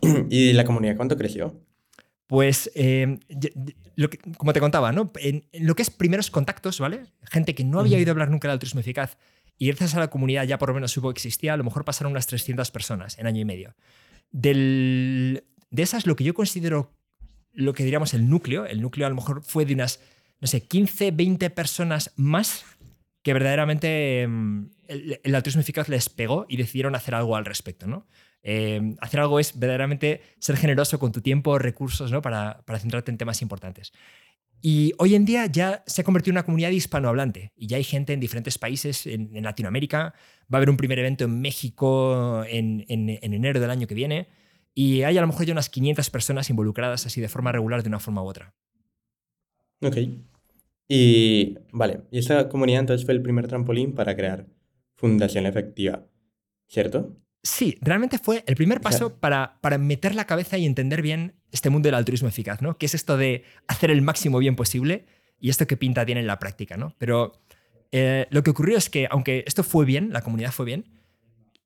¿Y la comunidad cuánto creció? Pues, eh, como te contaba, ¿no? En, lo que es primeros contactos, ¿vale? Gente que no había oído hablar nunca del altruismo eficaz y gracias a la comunidad ya por lo menos supo que existía, a lo mejor pasaron unas 300 personas en año y medio. de esas, lo que yo considero lo que diríamos el núcleo, el núcleo a lo mejor fue de unas, no sé, 15, 20 personas más que verdaderamente em, el, el altruismo eficaz les pegó y decidieron hacer algo al respecto, ¿no? Eh, hacer algo es verdaderamente ser generoso con tu tiempo, recursos, ¿no? Para, para centrarte en temas importantes. Y hoy en día ya se ha convertido en una comunidad hispanohablante y ya hay gente en diferentes países, en, Latinoamérica. Va a haber un primer evento en México en, en, en, enero del año que viene. Y hay a lo mejor ya unas 500 personas involucradas así de forma regular de una forma u otra. Ok. Y vale, y esta comunidad entonces fue el primer trampolín para crear Fundación Efectiva, ¿cierto? Sí, realmente fue el primer paso para, para meter la cabeza y entender bien este mundo del altruismo eficaz, ¿no? Que es esto de hacer el máximo bien posible y esto que pinta tiene en la práctica, ¿no? Pero eh, lo que ocurrió es que, aunque esto fue bien, la comunidad fue bien,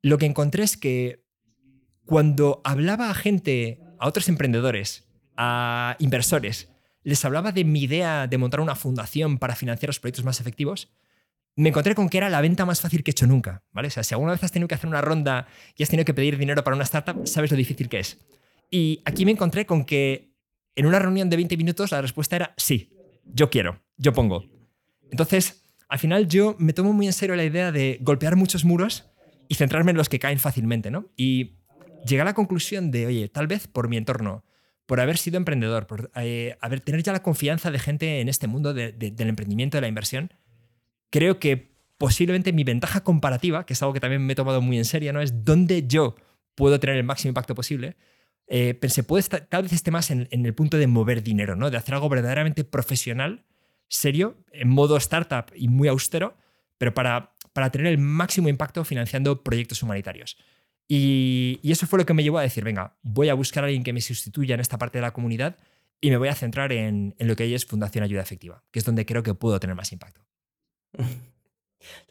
lo que encontré es que cuando hablaba a gente, a otros emprendedores, a inversores, les hablaba de mi idea de montar una fundación para financiar los proyectos más efectivos, me encontré con que era la venta más fácil que he hecho nunca, ¿vale? O sea, si alguna vez has tenido que hacer una ronda y has tenido que pedir dinero para una startup, sabes lo difícil que es. Y aquí me encontré con que en una reunión de 20 minutos la respuesta era sí, yo quiero, yo pongo. Entonces, al final yo me tomo muy en serio la idea de golpear muchos muros y centrarme en los que caen fácilmente, ¿no? Y llegué a la conclusión de, oye, tal vez por mi entorno, por haber sido emprendedor, por eh, haber, tener ya la confianza de gente en este mundo de, de, del emprendimiento, de la inversión, creo que posiblemente mi ventaja comparativa, que es algo que también me he tomado muy en serio, ¿no? es dónde yo puedo tener el máximo impacto posible. Eh, pensé, puede estar, tal vez esté más en, el punto de mover dinero, ¿no? de hacer algo verdaderamente profesional, serio, en modo startup y muy austero, pero para, para tener el máximo impacto financiando proyectos humanitarios. Y, eso fue lo que me llevó a decir, venga, voy a buscar a alguien que me sustituya en esta parte de la comunidad y me voy a centrar en, en lo que es Fundación Ayuda Efectiva, que es donde creo que puedo tener más impacto.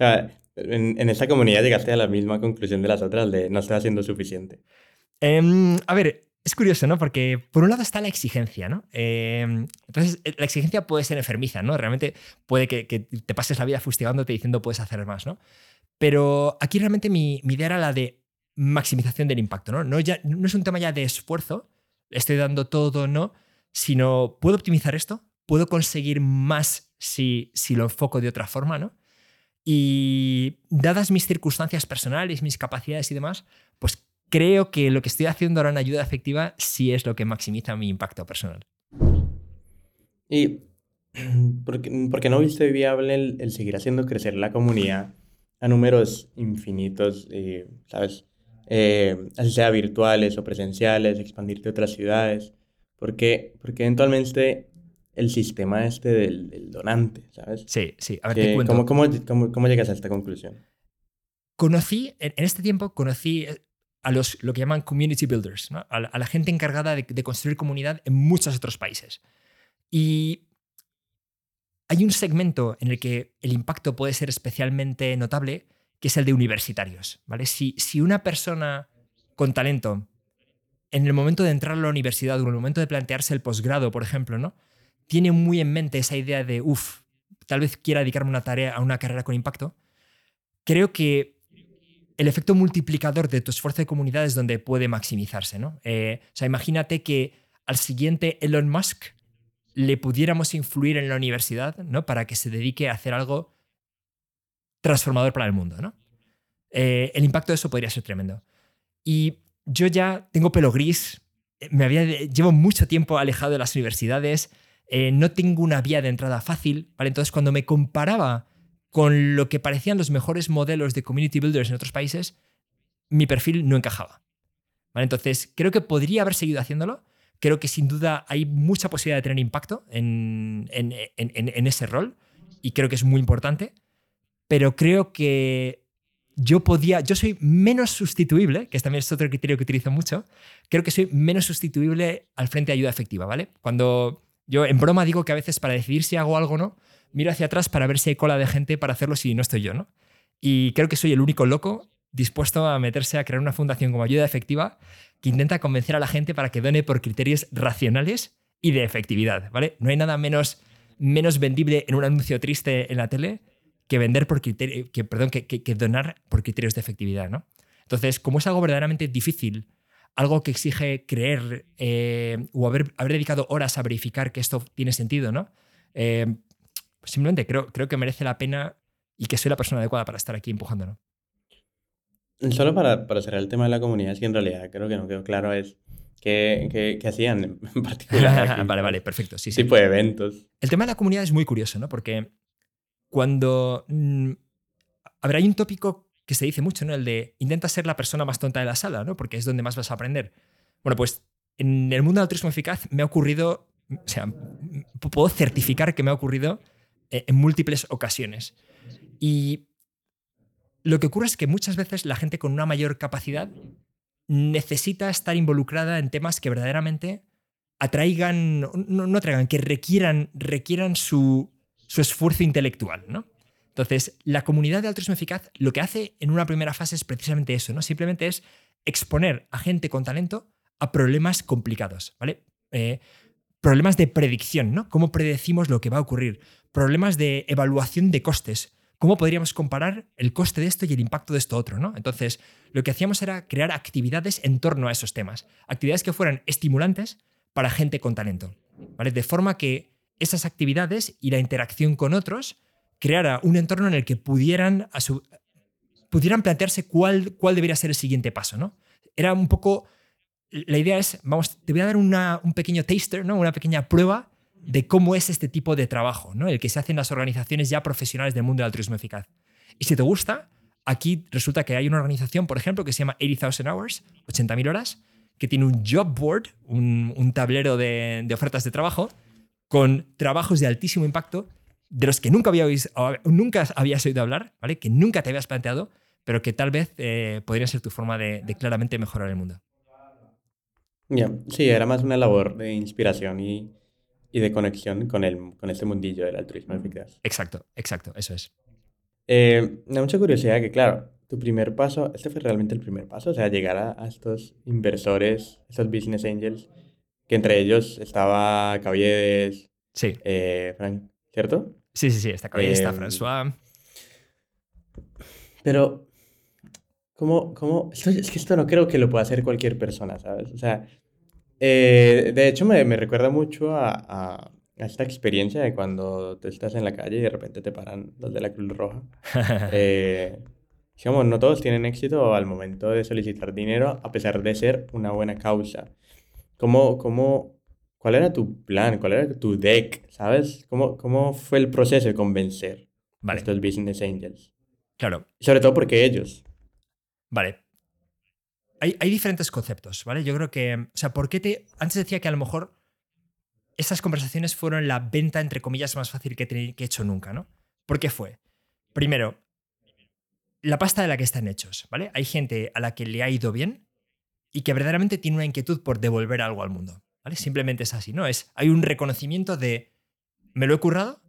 en, en, esta comunidad llegaste a la misma conclusión de las otras, de no está haciendo suficiente. Eh, a ver, es curioso, ¿no? Porque por un lado está la exigencia, ¿no? Eh, entonces, la exigencia puede ser enfermiza, ¿no? Realmente puede que, te pases la vida fustigándote diciendo puedes hacer más, ¿no? Pero aquí realmente mi, idea era la de maximización del impacto, ¿no? No es un tema ya de esfuerzo, estoy dando todo, no, sino puedo optimizar esto, puedo conseguir más si, si lo enfoco de otra forma, ¿no? Y dadas mis circunstancias personales, mis capacidades y demás, pues creo que lo que estoy haciendo ahora en ayuda efectiva sí es lo que maximiza mi impacto personal. ¿Y por qué, por qué no viste viable el, seguir haciendo crecer la comunidad a números infinitos, eh, ¿sabes? Eh, así sea virtuales o presenciales, expandirte a otras ciudades, porque, porque eventualmente el sistema este del, del donante, ¿sabes? Sí, sí. A ver, que, te cuento. ¿cómo, cómo, cómo, cómo, llegas a esta conclusión? Conocí, en, este tiempo, conocí a los, lo que llaman community builders, ¿no? a, la, a, la, gente encargada de, de construir comunidad en muchos otros países. Y hay un segmento en el que el impacto puede ser especialmente notable, que es el de universitarios. ¿vale? Si, si una persona con talento, en el momento de entrar a la universidad o en el momento de plantearse el posgrado, por ejemplo, ¿no? Tiene muy en mente esa idea de, uff, tal vez quiera dedicarme una tarea, a una carrera con impacto, creo que el efecto multiplicador de tu esfuerzo de comunidad es donde puede maximizarse. ¿no? Eh, o sea, imagínate que al siguiente Elon Musk le pudiéramos influir en la universidad ¿no? para que se dedique a hacer algo transformador para el mundo. ¿no? Eh, el impacto de eso podría ser tremendo. Y yo ya tengo pelo gris, me había, llevo mucho tiempo alejado de las universidades, eh, no tengo una vía de entrada fácil, ¿vale? Entonces cuando me comparaba con lo que parecían los mejores modelos de community builders en otros países, mi perfil no encajaba. ¿Vale? Entonces creo que podría haber seguido haciéndolo, creo que sin duda hay mucha posibilidad de tener impacto en, en, en, en ese rol y creo que es muy importante, pero creo que yo podía, yo soy menos sustituible, que también es otro criterio que utilizo mucho, creo que soy menos sustituible al frente de ayuda efectiva, ¿vale? Cuando yo en broma digo que a veces para decidir si hago algo o no, miro hacia atrás para ver si hay cola de gente para hacerlo si no estoy yo, ¿no? Y creo que soy el único loco dispuesto a meterse a crear una fundación como ayuda efectiva que intenta convencer a la gente para que done por criterios racionales y de efectividad, ¿vale? No hay nada menos, menos vendible en un anuncio triste en la tele que vender por criterio, que, perdón, que, que, donar por criterios de efectividad, ¿no? Entonces, como es algo verdaderamente difícil algo que exige creer eh, o haber, haber, dedicado horas a verificar que esto tiene sentido, ¿no? Eh, simplemente creo, creo que merece la pena y que soy la persona adecuada para estar aquí empujándolo. Solo para, para cerrar el tema de la comunidad, si en realidad creo que no quedó claro es qué, qué, hacían en particular. vale, vale, perfecto. Sí, tipo de eventos. El tema de la comunidad es muy curioso, ¿no? Porque cuando... Mm, a ver, hay un tópico que se dice mucho, ¿no? El de intenta ser la persona más tonta de la sala, ¿no? Porque es donde más vas a aprender. Bueno, pues en el mundo del altruismo eficaz me ha ocurrido, o sea, puedo certificar que me ha ocurrido eh, en múltiples ocasiones. Y lo que ocurre es que muchas veces la gente con una mayor capacidad necesita estar involucrada en temas que verdaderamente atraigan, no, atraigan, que requieran, requieran su, su esfuerzo intelectual, ¿no? Entonces, la comunidad de altruismo eficaz lo que hace en una primera fase es precisamente eso, ¿no? Simplemente es exponer a gente con talento a problemas complicados, ¿vale? Eh, problemas de predicción, ¿no? ¿Cómo predecimos lo que va a ocurrir? Problemas de evaluación de costes. ¿Cómo podríamos comparar el coste de esto y el impacto de esto otro, ¿no? Entonces, lo que hacíamos era crear actividades en torno a esos temas. Actividades que fueran estimulantes para gente con talento, ¿vale? De forma que esas actividades y la interacción con otros creara un entorno en el que pudieran, pudieran plantearse cuál, cuál debería ser el siguiente paso. ¿no? Era un poco. La idea es, vamos, te voy a dar un pequeño taster, ¿no? una pequeña prueba de cómo es este tipo de trabajo, ¿no? el que se hace en las organizaciones ya profesionales del mundo del altruismo eficaz. Y si te gusta, aquí resulta que hay una organización, por ejemplo, que se llama 80,000 Hours, 80.000 horas, que tiene un job board, un, tablero de, de, ofertas de trabajo, con trabajos de altísimo impacto de los que nunca habías, nunca habías oído hablar, ¿vale? que nunca te habías planteado, pero que tal vez eh, podría ser tu forma de, claramente mejorar el mundo. Ya, sí, era más una labor de inspiración y, y de conexión con, el, con este mundillo del altruismo eficaz. Exacto, exacto, eso es. Eh, me da mucha curiosidad que, claro, tu primer paso, este fue realmente el primer paso, o sea, llegar a, estos inversores, estos business angels, que entre ellos estaba Caviedes, sí. Eh, Frank, ¿cierto? Sí, sí, sí, está ahí está em, François. Pero, ¿cómo, cómo? es que esto no creo que lo pueda hacer cualquier persona, ¿sabes? O sea, eh, de hecho me, me recuerda mucho a, a, esta experiencia de cuando tú estás en la calle y de repente te paran los de la Cruz Roja. eh, digamos, no todos tienen éxito al momento de solicitar dinero a pesar de ser una buena causa. ¿Cómo, cómo, ¿Cuál era tu plan? ¿Cuál era tu deck? ¿Sabes? ¿Cómo, cómo fue el proceso de convencer a estos business angels? Claro. sobre todo porque ellos. Vale. Hay, hay, diferentes conceptos, ¿vale? Yo creo que. O sea, ¿por qué te. Antes decía que a lo mejor esas conversaciones fueron la venta, entre comillas, más fácil que, que he hecho nunca, ¿no? ¿Por qué fue? Primero, la pasta de la que están hechos, ¿vale? Hay gente a la que le ha ido bien y que verdaderamente tiene una inquietud por devolver algo al mundo. Simplemente es así, ¿no? Es, hay un reconocimiento de, me lo he currado,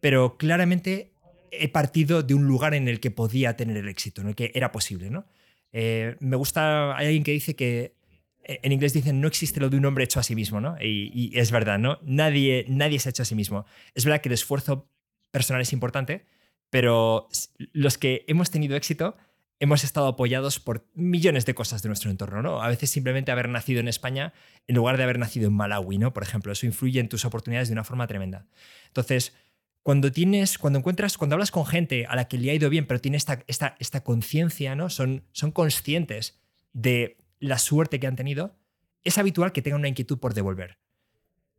pero claramente he partido de un lugar en el que podía tener el éxito, en el que era posible, ¿no? Eh, me gusta, hay alguien que dice que, eh, en inglés dicen, no existe lo de un hombre hecho a sí mismo, ¿no? Y, es verdad, ¿no? Nadie, nadie se ha hecho a sí mismo. Es verdad que el esfuerzo personal es importante, pero los que hemos tenido éxito hemos estado apoyados por millones de cosas de nuestro entorno, ¿no? A veces simplemente haber nacido en España en lugar de haber nacido en Malawi, ¿no? Por ejemplo, eso influye en tus oportunidades de una forma tremenda. Entonces, cuando tienes, cuando encuentras, cuando hablas con gente a la que le ha ido bien, pero tiene esta, esta, esta conciencia, ¿no? Son, son conscientes de la suerte que han tenido, es habitual que tengan una inquietud por devolver.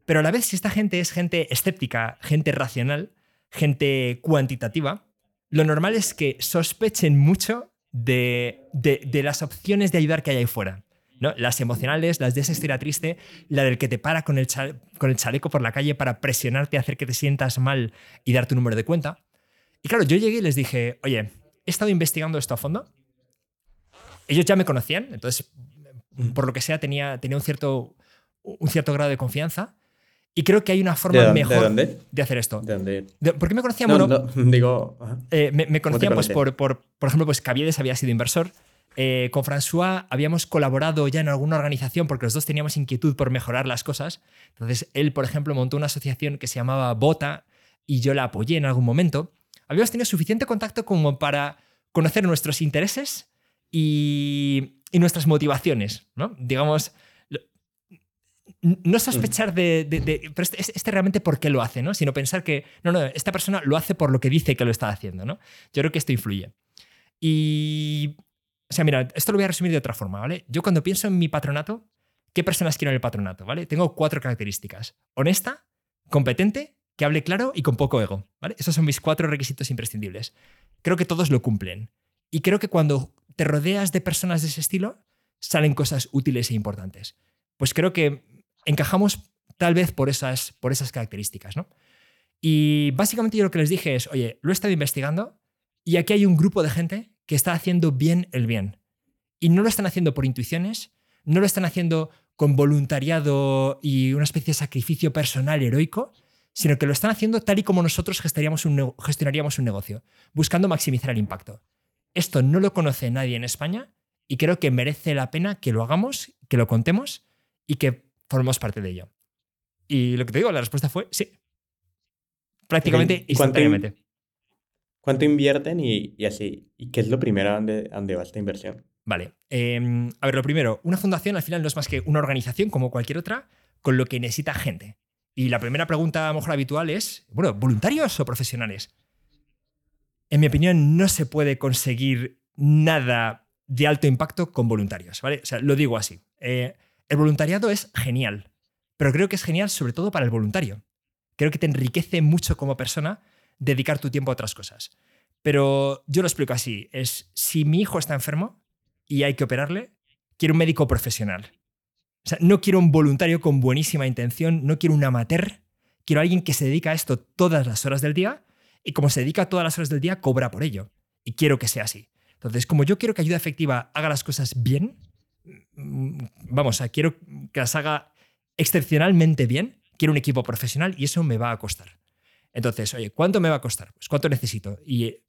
Pero a la vez, si esta gente es gente escéptica, gente racional, gente cuantitativa, lo normal es que sospechen mucho de, de, las opciones de ayudar que hay ahí fuera. ¿no? Las emocionales, las de esa historia triste, la del que te para con el, con el chaleco por la calle para presionarte, hacer que te sientas mal y dar tu número de cuenta. Y claro, yo llegué y les dije, oye, he estado investigando esto a fondo. Ellos ya me conocían, entonces, por lo que sea, tenía, tenía un, cierto, un cierto grado de confianza. Y creo que hay una forma mejor de, hacer esto. ¿De dónde? ¿Por qué me conocían? bueno, digo. Eh, me, conocían pues, por, por, por ejemplo, pues Caviedes había sido inversor. Eh, con François habíamos colaborado ya en alguna organización porque los dos teníamos inquietud por mejorar las cosas. Entonces, él, por ejemplo, montó una asociación que se llamaba Bota y yo la apoyé en algún momento. Habíamos tenido suficiente contacto como para conocer nuestros intereses y, y nuestras motivaciones, ¿no? Digamos, no sospechar de, pero este, este, realmente por qué lo hace, ¿no? Sino pensar que, no, no, esta persona lo hace por lo que dice que lo está haciendo, ¿no? Yo creo que esto influye. Y, o sea, mira, esto lo voy a resumir de otra forma, ¿vale? Yo cuando pienso en mi patronato, ¿qué personas quiero en el patronato, ¿vale? Tengo cuatro características. Honesta, competente, que hable claro y con poco ego, ¿vale? Esos son mis cuatro requisitos imprescindibles. Creo que todos lo cumplen. Y creo que cuando te rodeas de personas de ese estilo, salen cosas útiles e importantes. Pues creo que encajamos tal vez por esas, por esas características, ¿no? Y básicamente yo lo que les dije es, oye, lo he estado investigando y aquí hay un grupo de gente que está haciendo bien el bien. Y no lo están haciendo por intuiciones, no lo están haciendo con voluntariado y una especie de sacrificio personal heroico, sino que lo están haciendo tal y como nosotros gestionaríamos un, gestionaríamos un negocio, buscando maximizar el impacto. Esto no lo conoce nadie en España y creo que merece la pena que lo hagamos, que lo contemos y que formemos parte de ello. Y lo que te digo, la respuesta fue sí. Prácticamente instantáneamente. ¿Cuánto invierten y, así? ¿Y qué es lo primero a dónde, va esta inversión? Vale. Em, a ver, lo primero, una fundación al final no es más que una organización como cualquier otra con lo que necesita gente. Y la primera pregunta a lo mejor habitual es, bueno, ¿voluntarios o profesionales? En mi opinión, no se puede conseguir nada de alto impacto con voluntarios, ¿vale? O sea, lo digo así. Eh, el voluntariado es genial, pero creo que es genial sobre todo para el voluntario. Creo que te enriquece mucho como persona dedicar tu tiempo a otras cosas. Pero yo lo explico así, es si mi hijo está enfermo y hay que operarle, quiero un médico profesional. O sea, no quiero un voluntario con buenísima intención, no quiero un amateur, quiero alguien que se dedica a esto todas las horas del día y como se dedica todas las horas del día, cobra por ello. Y quiero que sea así. Entonces, como yo quiero que ayuda efectiva haga las cosas bien, mm, vamos, a quiero que las haga excepcionalmente bien, quiero un equipo profesional y eso me va a costar. Entonces, oye, ¿cuánto me va a costar? Pues cuánto necesito. Y eh,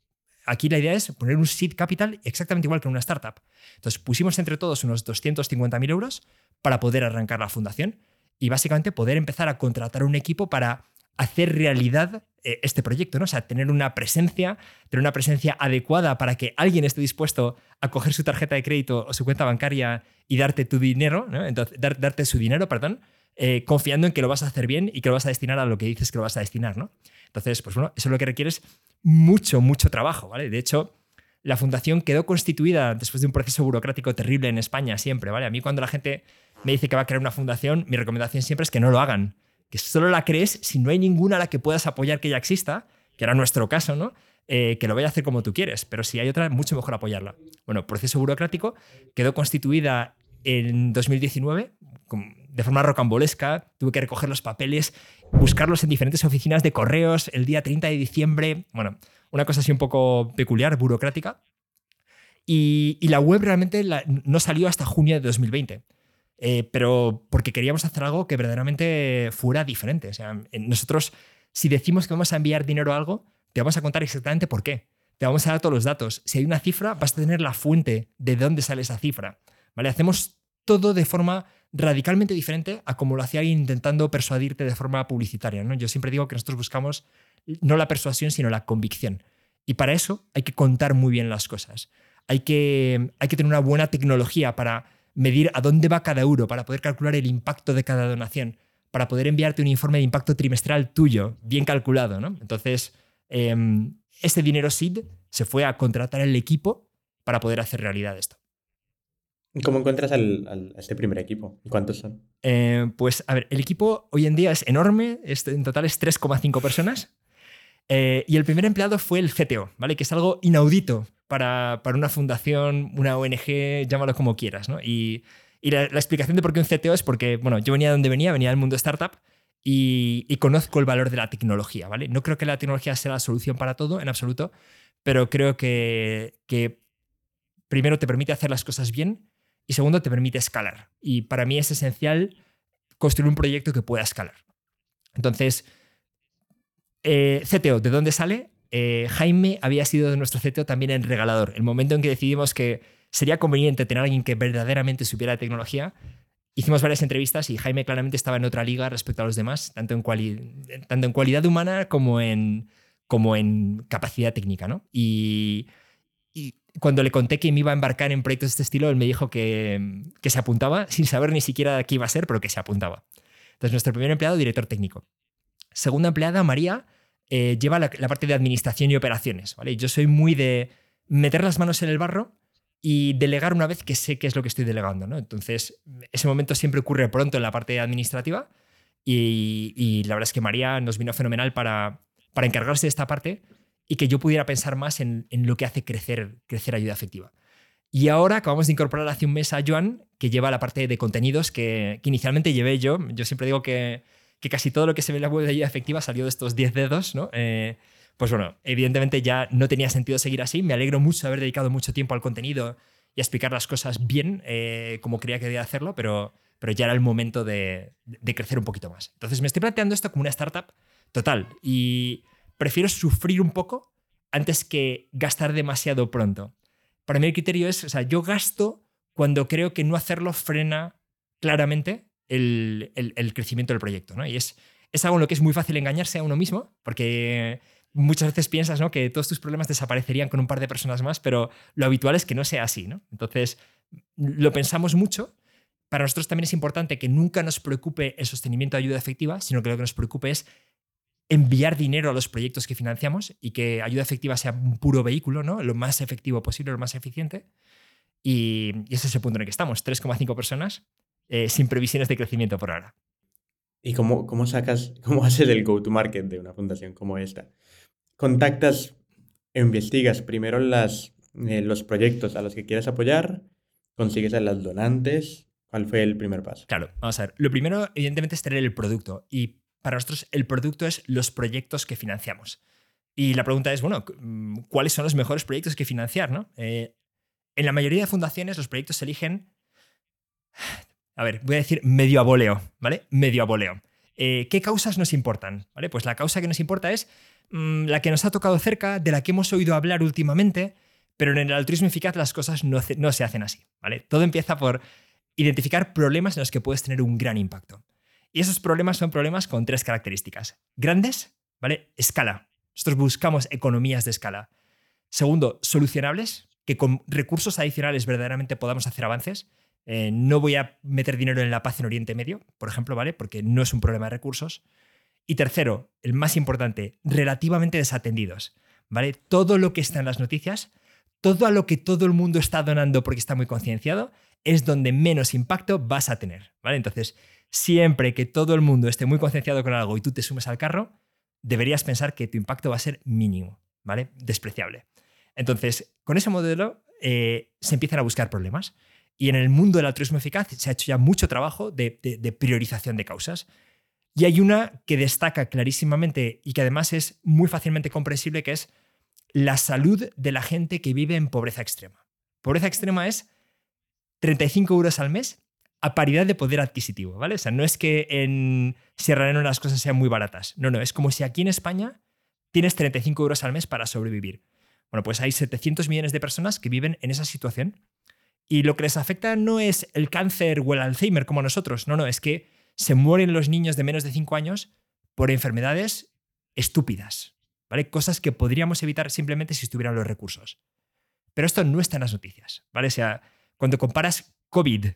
aquí la idea es poner un seed capital exactamente igual que una startup. Entonces, pusimos entre todos unos 250.000 euros para poder arrancar la fundación y básicamente poder empezar a contratar un equipo para hacer realidad eh, este proyecto, ¿no? O sea, tener una presencia, tener una presencia adecuada para que alguien esté dispuesto a coger su tarjeta de crédito o su cuenta bancaria y darte tu dinero, ¿no? Entonces, darte su dinero, perdón, eh, confiando en que lo vas a hacer bien y que lo vas a destinar a lo que dices que lo vas a destinar, ¿no? Entonces, pues bueno, eso lo que requiere es mucho, mucho trabajo, ¿vale? De hecho, la fundación quedó constituida después de un proceso burocrático terrible en España siempre, ¿vale? A mí cuando la gente me dice que va a crear una fundación, mi recomendación siempre es que no lo hagan, solo la crees si no hay ninguna a la que puedas apoyar que ya exista, que era nuestro caso, ¿no? Eh, que lo vaya a hacer como tú quieres, pero si hay otra, mucho mejor apoyarla. Bueno, proceso burocrático quedó constituida en 2019 de forma rocambolesca, tuve que recoger los papeles, buscarlos en diferentes oficinas de correos el día 30 de diciembre, bueno, una cosa así un poco peculiar, burocrática. Y, la web realmente no salió hasta junio de 2020. Eh, pero porque queríamos hacer algo que verdaderamente fuera diferente. O sea, nosotros, si decimos que vamos a enviar dinero a algo, te vamos a contar exactamente por qué. Te vamos a dar todos los datos. Si hay una cifra, vas a tener la fuente de dónde sale esa cifra. ¿Vale? Hacemos todo de forma radicalmente diferente a como lo hacía alguien intentando persuadirte de forma publicitaria. ¿no? Yo siempre digo que nosotros buscamos no la persuasión, sino la convicción. Y para eso hay que contar muy bien las cosas. Hay que, hay que tener una buena tecnología para medir a dónde va cada euro, para poder calcular el impacto de cada donación, para poder enviarte un informe de impacto trimestral tuyo, bien calculado. ¿no? Entonces, eh, este dinero SID se fue a contratar el equipo para poder hacer realidad esto. ¿Cómo encuentras al, a este primer equipo? ¿Cuántos son? Eh, pues, a ver, el equipo hoy en día es enorme, en total es 3,5 personas. Eh, y el primer empleado fue el CTO, ¿vale? Que es algo inaudito para, para una fundación, una ONG, llámalo como quieras, ¿no? Y, y la, explicación de por qué un CTO es porque, bueno, yo venía de donde venía, venía del mundo startup y, y, conozco el valor de la tecnología, ¿vale? No creo que la tecnología sea la solución para todo, en absoluto, pero creo que, que primero te permite hacer las cosas bien y segundo, te permite escalar. Y para mí es esencial construir un proyecto que pueda escalar. Entonces, eh, CTO, ¿de dónde sale? Eh, Jaime había sido nuestro CTO también en Regalador. El momento en que decidimos que sería conveniente tener a alguien que verdaderamente supiera de tecnología, hicimos varias entrevistas y Jaime claramente estaba en otra liga respecto a los demás, tanto en, tanto en cualidad humana como en, como en capacidad técnica. ¿no? Y, y cuando le conté que me iba a embarcar en proyectos de este estilo, él me dijo que, que se apuntaba, sin saber ni siquiera qué iba a ser, pero que se apuntaba. Entonces, nuestro primer empleado, director técnico. Segunda empleada, María, eh, lleva la, parte de administración y operaciones. ¿vale? Yo soy muy de meter las manos en el barro y delegar una vez que sé qué es lo que estoy delegando. ¿no? Entonces, ese momento siempre ocurre pronto en la parte administrativa y, y la verdad es que María nos vino fenomenal para, para encargarse de esta parte y que yo pudiera pensar más en, en, lo que hace crecer, crecer ayuda efectiva. Y ahora acabamos de incorporar hace un mes a Joan, que lleva la parte de contenidos que, que inicialmente llevé yo. Yo siempre digo que, que, casi todo lo que se ve en la web de ayuda efectiva salió de estos 10 dedos, ¿no? Eh, pues bueno, evidentemente ya no tenía sentido seguir así. Me alegro mucho de haber dedicado mucho tiempo al contenido y a explicar las cosas bien, eh, como creía que debía hacerlo, pero, pero ya era el momento de, de crecer un poquito más. Entonces me estoy planteando esto como una startup total y prefiero sufrir un poco antes que gastar demasiado pronto. Para mí el criterio es, o sea, yo gasto cuando creo que no hacerlo frena claramente el, crecimiento del proyecto. ¿no? Y es, es algo en lo que es muy fácil engañarse a uno mismo, porque muchas veces piensas ¿no? que todos tus problemas desaparecerían con un par de personas más, pero lo habitual es que no sea así. Entonces, lo pensamos mucho. Para nosotros también es importante que nunca nos preocupe el sostenimiento de ayuda efectiva, sino que lo que nos preocupe es enviar dinero a los proyectos que financiamos y que ayuda efectiva sea un puro vehículo, ¿no? lo más efectivo posible, lo más eficiente. Y, y ese es el punto en el que estamos, 3,5 personas eh, sin previsiones de crecimiento por ahora. ¿Y cómo, cómo sacas, cómo haces el go-to-market de una fundación como esta? ¿Contactas e investigas primero las, eh, los proyectos a los que quieres apoyar? ¿Consigues a las donantes? ¿Cuál fue el primer paso? Claro, vamos a ver. Lo primero, evidentemente, es tener el producto. Y para nosotros, el producto es los proyectos que financiamos. Y la pregunta es, bueno, mm, ¿cuáles son los mejores proyectos que financiar? ¿no? Eh, en la mayoría de fundaciones, los proyectos se eligen a ver, voy a decir medio a voleo, ¿vale? Medio a. Eh, ¿Qué causas nos importan? ¿Vale? Pues la causa que nos importa es mmm, la que nos ha tocado cerca, de la que hemos oído hablar últimamente, pero en el altruismo eficaz las cosas no, no se hacen así, ¿vale? Todo empieza por identificar problemas en los que puedes tener un gran impacto. Y esos problemas son problemas con tres características. Grandes, ¿vale? Escala. Nosotros buscamos economías de escala. Segundo, solucionables, que con recursos adicionales verdaderamente podamos hacer avances. Eh, no voy a meter dinero en la paz en Oriente Medio, por ejemplo, ¿vale? Porque no es un problema de recursos. Y tercero, el más importante, relativamente desatendidos, ¿vale? Todo lo que está en las noticias, todo a lo que todo el mundo está donando porque está muy concienciado, es donde menos impacto vas a tener, ¿vale? Entonces, siempre que todo el mundo esté muy concienciado con algo y tú te sumes al carro, deberías pensar que tu impacto va a ser mínimo, ¿vale? Despreciable. Entonces, con ese modelo eh, se empiezan a buscar problemas. Y en el mundo del altruismo eficaz se ha hecho ya mucho trabajo de, priorización de causas. Y hay una que destaca clarísimamente y que además es muy fácilmente comprensible, que es la salud de la gente que vive en pobreza extrema. Pobreza extrema es 35 euros al mes a paridad de poder adquisitivo, ¿vale? O sea, no es que en Sierra las cosas sean muy baratas. No, no, es como si aquí en España tienes 35 euros al mes para sobrevivir. Bueno, pues hay 700 millones de personas que viven en esa situación y lo que les afecta no es el cáncer o el Alzheimer como a nosotros, no, no, es que se mueren los niños de menos de 5 años por enfermedades estúpidas, ¿vale? Cosas que podríamos evitar simplemente si estuvieran los recursos. Pero esto no está en las noticias, ¿vale? O sea, cuando comparas COVID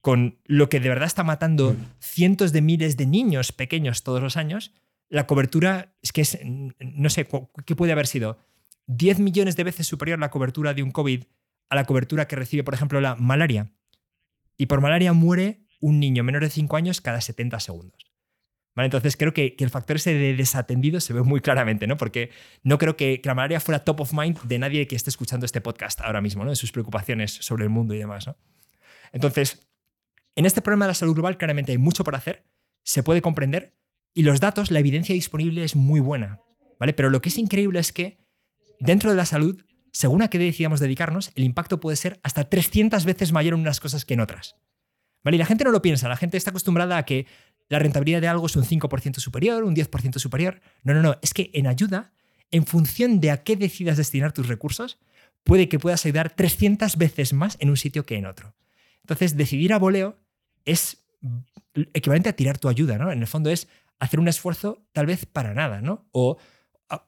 con lo que de verdad está matando cientos de miles de niños pequeños todos los años, la cobertura es que es, no sé, ¿qué puede haber sido? 10 millones de veces superior la cobertura de un COVID a la cobertura que recibe, por ejemplo, la malaria. Y por malaria muere un niño menor de 5 años cada 70 segundos. ¿Vale? Entonces creo que, que, el factor ese de desatendido se ve muy claramente, ¿no? Porque no creo que, la malaria fuera top of mind de nadie que esté escuchando este podcast ahora mismo, ¿no? De sus preocupaciones sobre el mundo y demás, ¿no? Entonces, en este problema de la salud global claramente hay mucho por hacer, se puede comprender y los datos, la evidencia disponible es muy buena, ¿vale? Pero lo que es increíble es que dentro de la salud según a qué decidamos dedicarnos, el impacto puede ser hasta 300 veces mayor en unas cosas que en otras. ¿Vale? Y la gente no lo piensa, la gente está acostumbrada a que la rentabilidad de algo es un 5% superior, un 10% superior. No, no, no, es que en ayuda, en función de a qué decidas destinar tus recursos, puede que puedas ayudar 300 veces más en un sitio que en otro. Entonces, decidir a voleo es equivalente a tirar tu ayuda, ¿no? En el fondo es hacer un esfuerzo tal vez para nada, ¿no? O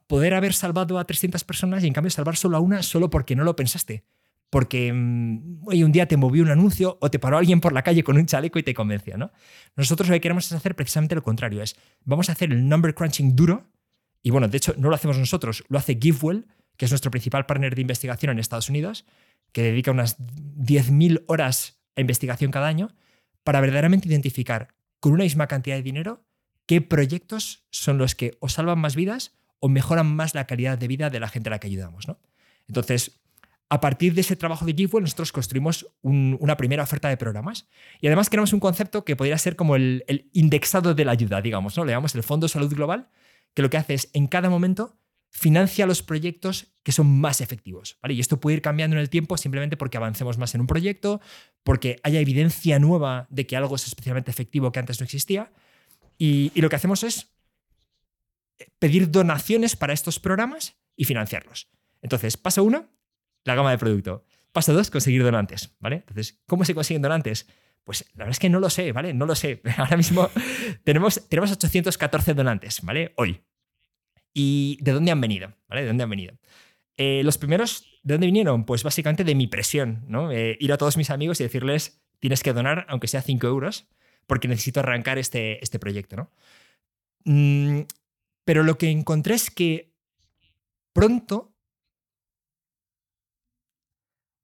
poder haber salvado a 300 personas y en cambio salvar solo a una solo porque no lo pensaste. Porque mm, un día te movió un anuncio o te paró alguien por la calle con un chaleco y te convenció. ¿no? Nosotros lo que queremos es hacer precisamente lo contrario. Es, vamos a hacer el number crunching duro. Y bueno, de hecho, no lo hacemos nosotros, lo hace GiveWell, que es nuestro principal partner de investigación en Estados Unidos, que dedica unas 10.000 horas a investigación cada año para verdaderamente identificar con una misma cantidad de dinero qué proyectos son los que o salvan más vidas o mejoran más la calidad de vida de la gente a la que ayudamos. ¿no? Entonces, a partir de ese trabajo de GiveWell, nosotros construimos una primera oferta de programas. Y además creamos un concepto que podría ser como el, indexado de la ayuda, digamos, ¿no? Le llamamos el Fondo Salud Global, que lo que hace es, en cada momento, financia los proyectos que son más efectivos. ¿vale? Y esto puede ir cambiando en el tiempo simplemente porque avancemos más en un proyecto, porque haya evidencia nueva de que algo es especialmente efectivo que antes no existía. Y, lo que hacemos es pedir donaciones para estos programas y financiarlos. Entonces, paso uno, la gama de producto. Paso dos, conseguir donantes, ¿vale? Entonces, ¿cómo se consiguen donantes? Pues la verdad es que no lo sé, ¿vale? No lo sé. Ahora mismo tenemos, tenemos 814 donantes, ¿vale? Hoy. ¿Y de dónde han venido? ¿Vale? ¿De dónde han venido? Eh, los primeros, ¿de dónde vinieron? Pues básicamente de mi presión, ¿no? Eh, ir a todos mis amigos y decirles, tienes que donar, aunque sea 5 euros, porque necesito arrancar este, este proyecto, ¿no? Mm, pero lo que encontré es que pronto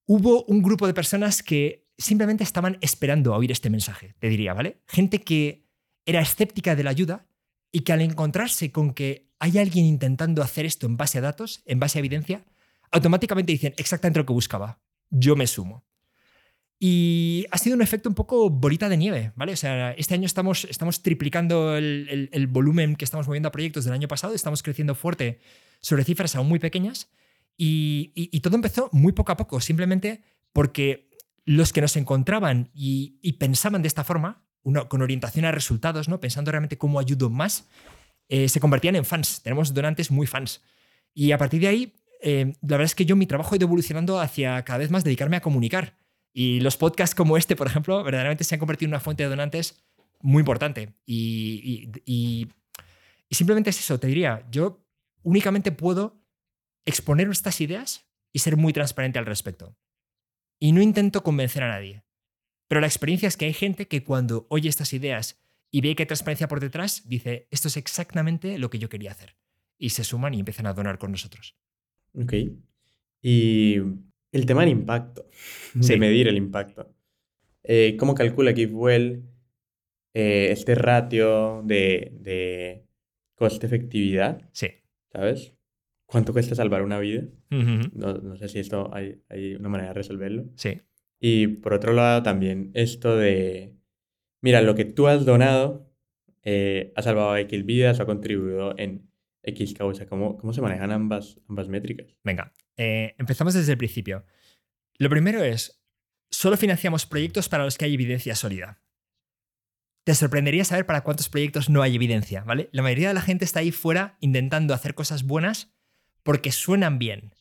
hubo un grupo de personas que simplemente estaban esperando a oír este mensaje, te diría, ¿vale? Gente que era escéptica de la ayuda y que al encontrarse con que hay alguien intentando hacer esto en base a datos, en base a evidencia, automáticamente dicen exactamente lo que buscaba. Yo me sumo. Y ha sido un efecto un poco bolita de nieve, ¿vale? O sea, este año estamos, estamos triplicando el, volumen que estamos moviendo a proyectos del año pasado, estamos creciendo fuerte sobre cifras aún muy pequeñas y, todo empezó muy poco a poco, simplemente porque los que nos encontraban y, pensaban de esta forma, uno, con orientación a resultados, ¿no? pensando realmente cómo ayudo más, eh, se convertían en fans. Tenemos donantes muy fans. Y a partir de ahí, eh, la verdad es que yo mi trabajo ha ido evolucionando hacia cada vez más dedicarme a comunicar y los podcasts como este, por ejemplo, verdaderamente se han convertido en una fuente de donantes muy importante. Y, y, simplemente es eso, te diría, yo únicamente puedo exponer estas ideas y ser muy transparente al respecto. Y no intento convencer a nadie. Pero la experiencia es que hay gente que cuando oye estas ideas y ve que hay transparencia por detrás, dice, esto es exactamente lo que yo quería hacer. Y se suman y empiezan a donar con nosotros. Ok. Y el tema del impacto, de medir el impacto. Eh, ¿Cómo calcula GiveWell eh, este ratio de, de coste-efectividad? Sí. ¿Sabes? ¿Cuánto cuesta salvar una vida? no, no, sé si esto hay, hay, una manera de resolverlo. Sí. Y por otro lado, también esto de, mira, lo que tú has donado eh, ha salvado X vidas o ha contribuido en X causa. ¿Cómo, cómo se manejan ambas, ambas métricas? Venga, eh, empezamos desde el principio. Lo primero es, solo financiamos proyectos para los que hay evidencia sólida. Te sorprendería saber para cuántos proyectos no hay evidencia, ¿vale? La mayoría de la gente está ahí fuera intentando hacer cosas buenas porque suenan bien,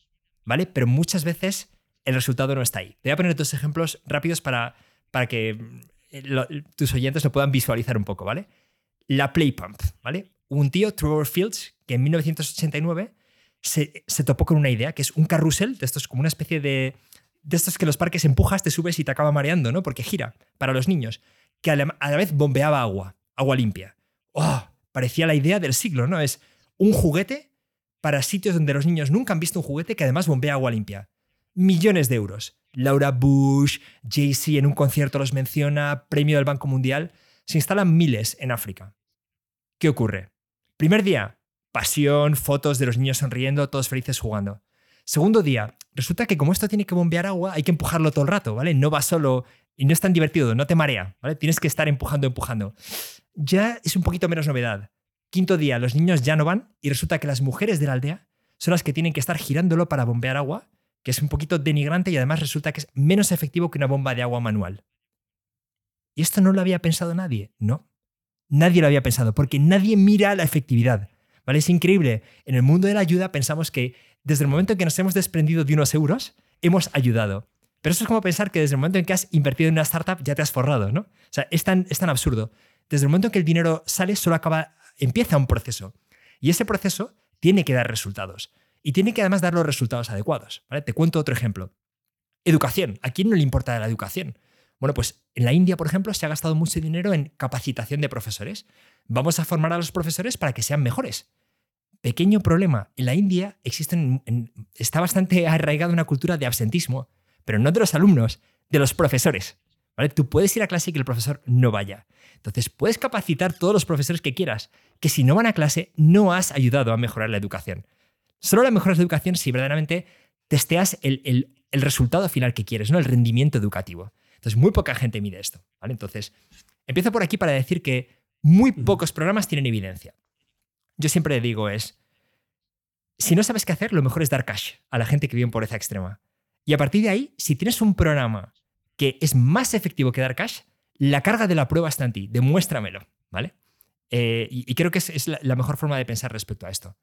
¿vale? Pero muchas veces el resultado no está ahí. Te voy a poner dos ejemplos rápidos para, para que eh, tus oyentes lo puedan visualizar un poco, ¿vale? La Play Pump, ¿vale? Un tío, Trevor Fields, que en 1989 se, topó con una idea, que es un carrusel, de estos como una especie de... De estos que los parques empujas, te subes y te acaba mareando, ¿no? Porque gira para los niños. Que a la, vez bombeaba agua, agua limpia. ¡Oh! Parecía la idea del siglo, ¿no? Es un juguete para sitios donde los niños nunca han visto un juguete que además bombea agua limpia. Millones de euros. Laura Bush, Jay-Z en un concierto los menciona, premio del Banco Mundial. Se instalan miles en África. ¿Qué ocurre? Primer día, pasión, fotos de los niños sonriendo, todos felices jugando. Segundo día, resulta que como esto tiene que bombear agua, hay que empujarlo todo el rato, ¿vale? No va solo y no es tan divertido, no te marea, ¿vale? Tienes que estar empujando, empujando. Ya es un poquito menos novedad. Quinto día, los niños ya no van y resulta que las mujeres de la aldea son las que tienen que estar girándolo para bombear agua, que es un poquito denigrante y además resulta que es menos efectivo que una bomba de agua manual. ¿Y esto no lo había pensado nadie? No. Nadie lo había pensado, porque nadie mira la efectividad. Es increíble. En el mundo de la ayuda pensamos que desde el momento en que nos hemos desprendido de unos euros, hemos ayudado. Pero eso es como pensar que desde el momento en que has invertido en una startup ya te has forrado, ¿no? O sea, es tan, es tan absurdo. Desde el momento en que el dinero sale, solo acaba, empieza un proceso. Y ese proceso tiene que dar resultados. Y tiene que además dar los resultados adecuados. ¿vale? Te cuento otro ejemplo. Educación. ¿A quién no le importa la educación? Bueno, pues en la India, por ejemplo, se ha gastado mucho dinero en capacitación de profesores. Vamos a formar a los profesores para que sean mejores. Pequeño problema. En la India existen, está bastante arraigada una cultura de absentismo, pero no de los alumnos, de los profesores. ¿vale? Tú puedes ir a clase y que el profesor no vaya. Entonces, puedes capacitar todos los profesores que quieras, que si no van a clase, no has ayudado a mejorar la educación. Solo la mejoras la educación si verdaderamente testeas el, el, resultado final que quieres, ¿no? el rendimiento educativo. Entonces, muy poca gente mide esto. ¿vale? Entonces, empiezo por aquí para decir que muy pocos programas tienen evidencia. Yo siempre digo es, si no sabes qué hacer, lo mejor es dar cash a la gente que vive en pobreza extrema. Y a partir de ahí, si tienes un programa que es más efectivo que dar cash, la carga de la prueba está en ti, demuéstramelo, ¿vale? Eh, y, creo que es, la, mejor forma de pensar respecto a esto.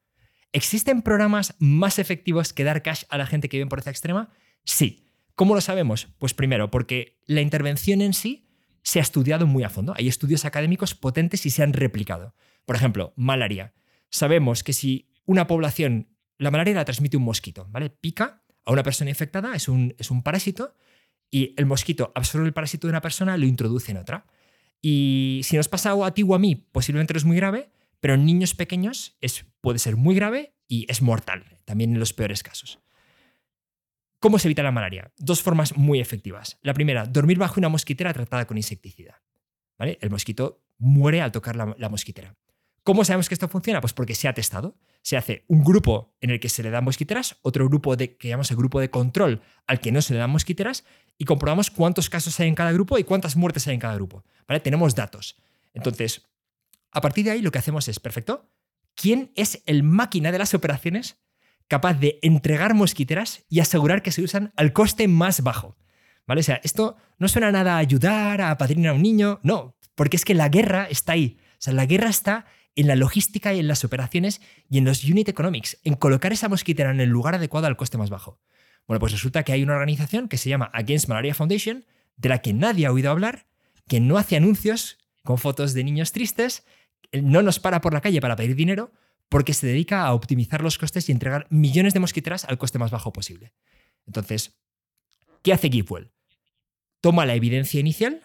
¿Existen programas más efectivos que dar cash a la gente que vive en pobreza extrema? Sí. ¿Cómo lo sabemos? Pues primero, porque la intervención en sí se ha estudiado muy a fondo. Hay estudios académicos potentes y se han replicado. Por ejemplo, malaria. Sabemos que si una población, la malaria la transmite un mosquito, ¿vale? Pica a una persona infectada, es un, es un parásito, y el mosquito absorbe el parásito de una persona y lo introduce en otra. Y si nos pasa a ti o a mí, posiblemente no es muy grave, pero en niños pequeños es, puede ser muy grave y es mortal, también en los peores casos. ¿Cómo se evita la malaria? Dos formas muy efectivas. La primera, dormir bajo una mosquitera tratada con insecticida. El mosquito muere al tocar la mosquitera. ¿Cómo sabemos que esto funciona? Pues porque se ha testado. Se hace un grupo en el que se le dan mosquiteras, otro grupo que llamamos el grupo de control al que no se le dan mosquiteras y comprobamos cuántos casos hay en cada grupo y cuántas muertes hay en cada grupo. Tenemos datos. Entonces, a partir de ahí lo que hacemos es, perfecto, ¿quién es el máquina de las operaciones capaz de entregar mosquiteras y asegurar que se usan al coste más bajo? ¿Vale? O sea, esto no suena nada a ayudar, a padrinar a un niño, no, porque es que la guerra está ahí. O sea, la guerra está en la logística y en las operaciones y en los unit economics, en colocar esa mosquitera en el lugar adecuado al coste más bajo. Bueno, pues resulta que hay una organización que se llama Against Malaria Foundation, de la que nadie ha oído hablar, que no hace anuncios con fotos de niños tristes, no nos para por la calle para pedir dinero, porque se dedica a optimizar los costes y entregar millones de mosquiteras al coste más bajo posible. Entonces, ¿qué hace GiveWell? Toma la evidencia inicial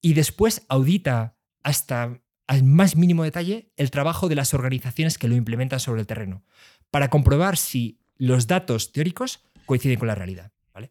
y después audita hasta al más mínimo detalle el trabajo de las organizaciones que lo implementan sobre el terreno, para comprobar si los datos teóricos coinciden con la realidad. ¿vale?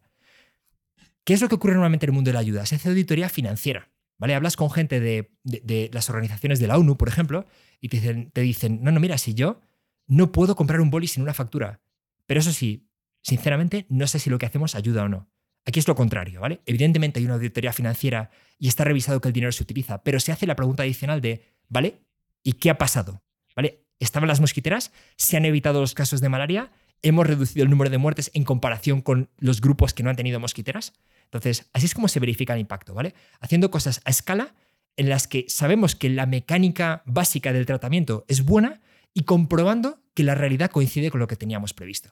¿Qué es lo que ocurre normalmente en el mundo de la ayuda? Se hace auditoría financiera. ¿vale? Hablas con gente de, las organizaciones de la ONU, por ejemplo, y te dicen, no, no, mira, si yo no puedo comprar un boli sin una factura. Pero eso sí, sinceramente, no sé si lo que hacemos ayuda o no. Aquí es lo contrario, ¿vale? Evidentemente hay una auditoría financiera y está revisado que el dinero se utiliza, pero se hace la pregunta adicional de, ¿vale? ¿Y qué ha pasado? ¿Vale? ¿Estaban las mosquiteras? ¿Se han evitado los casos de malaria? ¿Hemos reducido el número de muertes en comparación con los grupos que no han tenido mosquiteras? Entonces, así es como se verifica el impacto, ¿vale? Haciendo cosas a escala en las que sabemos que la mecánica básica del tratamiento es buena y comprobando que la realidad coincide con lo que teníamos previsto.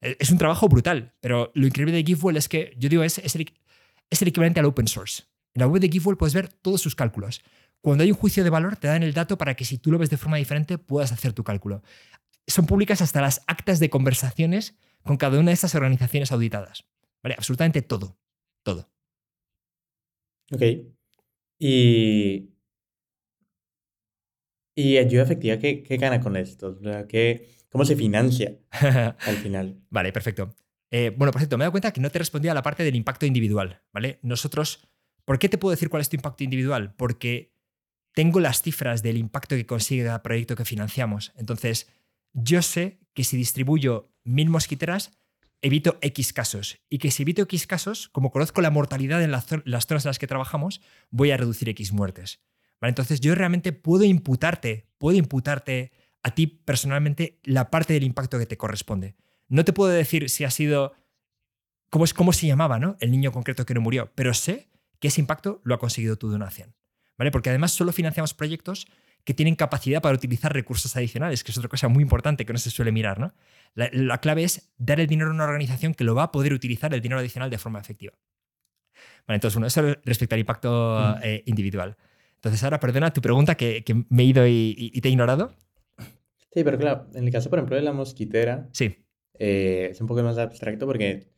Eh, es un trabajo brutal, pero lo increíble de GiveWell es que, yo digo, es, es, el, es equivalente al open source. En la web de GiveWell puedes ver todos sus cálculos. Cuando hay un juicio de valor, te dan el dato para que si tú lo ves de forma diferente, puedas hacer tu cálculo. Son públicas hasta las actas de conversaciones con cada una de estas organizaciones auditadas. ¿Vale? Absolutamente todo. Todo. Ok. Y. ¿Y ayuda efectiva qué, qué gana con esto? ¿Qué, ¿Cómo se financia al final? vale, perfecto. Eh, bueno, por cierto, me he dado cuenta que no te respondía a la parte del impacto individual, ¿vale? Nosotros, ¿por qué te puedo decir cuál es tu impacto individual? Porque tengo las cifras del impacto que consigue cada proyecto que financiamos. Entonces, yo sé que si distribuyo mil mosquiteras, evito X casos. Y que si evito X casos, como conozco la mortalidad en las, zonas en las que trabajamos, voy a reducir X muertes. Entonces, yo realmente puedo imputarte, puedo imputarte a ti personalmente la parte del impacto que te corresponde. No te puedo decir si ha sido cómo, es, cómo se llamaba ¿no? el niño concreto que no murió, pero sé que ese impacto lo ha conseguido tu donación. ¿vale? Porque además solo financiamos proyectos que tienen capacidad para utilizar recursos adicionales, que es otra cosa muy importante que no se suele mirar. ¿no? La, clave es dar el dinero a una organización que lo va a poder utilizar el dinero adicional de forma efectiva. Vale, entonces, bueno, eso respecto al impacto mm. eh, individual. Entonces, ahora, perdona tu pregunta que, me he ido y te he ignorado. Sí, pero claro, en el caso, por ejemplo, de la mosquitera, Sí, eh, es un poco más abstracto porque,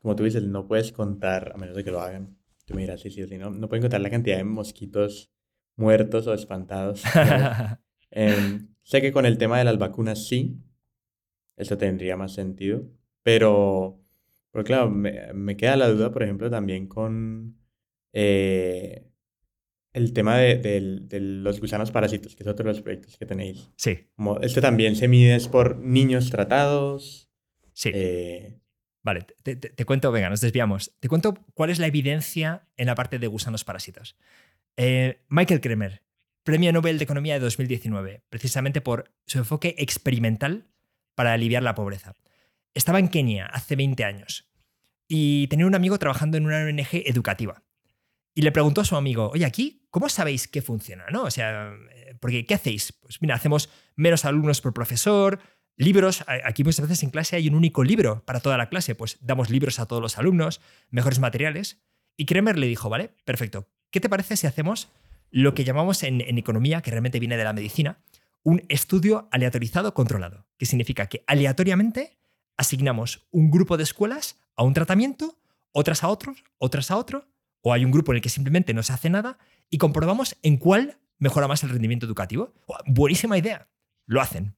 como tú dices, no puedes contar, a menos de que lo hagan. Tú me dirás, sí, sí sí, no, no pueden contar la cantidad de mosquitos muertos o espantados. Em, sé que con el tema de las vacunas sí, eso tendría más sentido, pero, pero claro, me, me queda la duda, por ejemplo, también con eh, el tema de, de los gusanos parásitos, que es otro de los proyectos que tenéis. sí, Como, esto también se mide es por niños tratados. sí. eh, Vale, te, te- te cuento, venga, nos desviamos. Te cuento cuál es la evidencia en la parte de gusanos parásitos. Eh, Michael Kremer, Premio Nobel de Economía de 2019, precisamente por su enfoque experimental para aliviar la pobreza. Estaba en Kenia hace 20 años y tenía un amigo trabajando en una ONG educativa. Y le preguntó a su amigo, oye, aquí, ¿cómo sabéis que funciona? ¿No? O sea, eh, porque ¿qué hacéis? Pues mira, hacemos menos alumnos por profesor, libros. Aquí muchas veces en clase hay un único libro para toda la clase, pues damos libros a todos los alumnos, mejores materiales. Y Kremer le dijo, vale, perfecto. ¿Qué te parece si hacemos lo que llamamos en, economía, que realmente viene de la medicina, un estudio aleatorizado controlado? Que significa que aleatoriamente asignamos un grupo de escuelas a un tratamiento, otras a otros, otras a otro, o hay un grupo en el que simplemente no se hace nada y comprobamos en cuál mejora más el rendimiento educativo. ¡Oh, Buenísima idea. Lo hacen.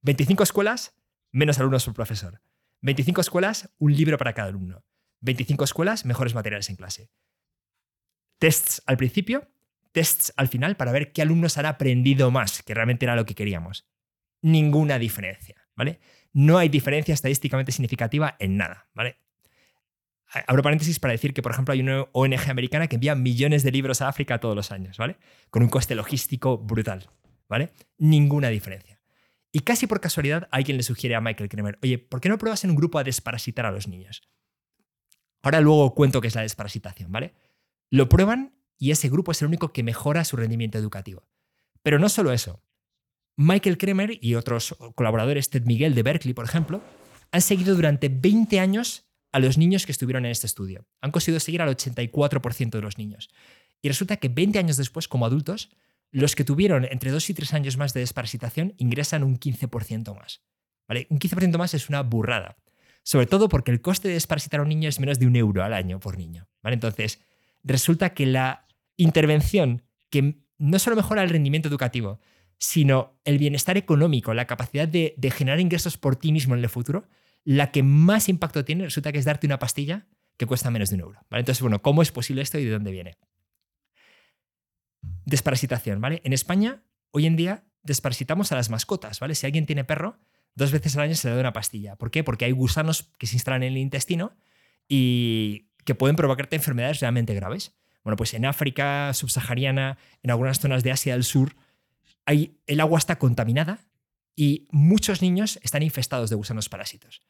25 escuelas, menos alumnos por profesor. 25 escuelas, un libro para cada alumno. 25 escuelas, mejores materiales en clase. Tests al principio, tests al final para ver qué alumnos han aprendido más, que realmente era lo que queríamos. Ninguna diferencia, ¿vale? No hay diferencia estadísticamente significativa en nada, ¿vale? Abro paréntesis para decir que, por ejemplo, hay una ONG americana que envía millones de libros a África todos los años, ¿vale? Con un coste logístico brutal, ¿vale? Ninguna diferencia. Y casi por casualidad alguien le sugiere a Michael Kremer, oye, ¿por qué no pruebas en un grupo a desparasitar a los niños? Ahora luego cuento qué es la desparasitación, ¿vale? Lo prueban y ese grupo es el único que mejora su rendimiento educativo. Pero no solo eso. Michael Kremer y otros colaboradores, Ted Miguel de Berkeley, por ejemplo, han seguido durante 20 años a los niños que estuvieron en este estudio. Han conseguido seguir al 84% de los niños. Y resulta que 20 años después, como adultos, los que tuvieron entre 2 y 3 años más de desparasitación ingresan un 15% más. ¿Vale? Un 15% más es una burrada. Sobre todo porque el coste de desparasitar a un niño es menos de un euro al año por niño. ¿Vale? Entonces, resulta que la intervención que no solo mejora el rendimiento educativo, sino el bienestar económico, la capacidad de, generar ingresos por ti mismo en el futuro, la que más impacto tiene resulta que es darte una pastilla que cuesta menos de un euro. ¿vale? Entonces, bueno, ¿cómo es posible esto y de dónde viene? Desparasitación, ¿vale? En España, hoy en día, desparasitamos a las mascotas, ¿vale? Si alguien tiene perro, dos veces al año se le da una pastilla. ¿Por qué? Porque hay gusanos que se instalan en el intestino y que pueden provocarte enfermedades realmente graves. Bueno, pues en África subsahariana, en algunas zonas de Asia del Sur, hay, el agua está contaminada y muchos niños están infestados de gusanos parásitos.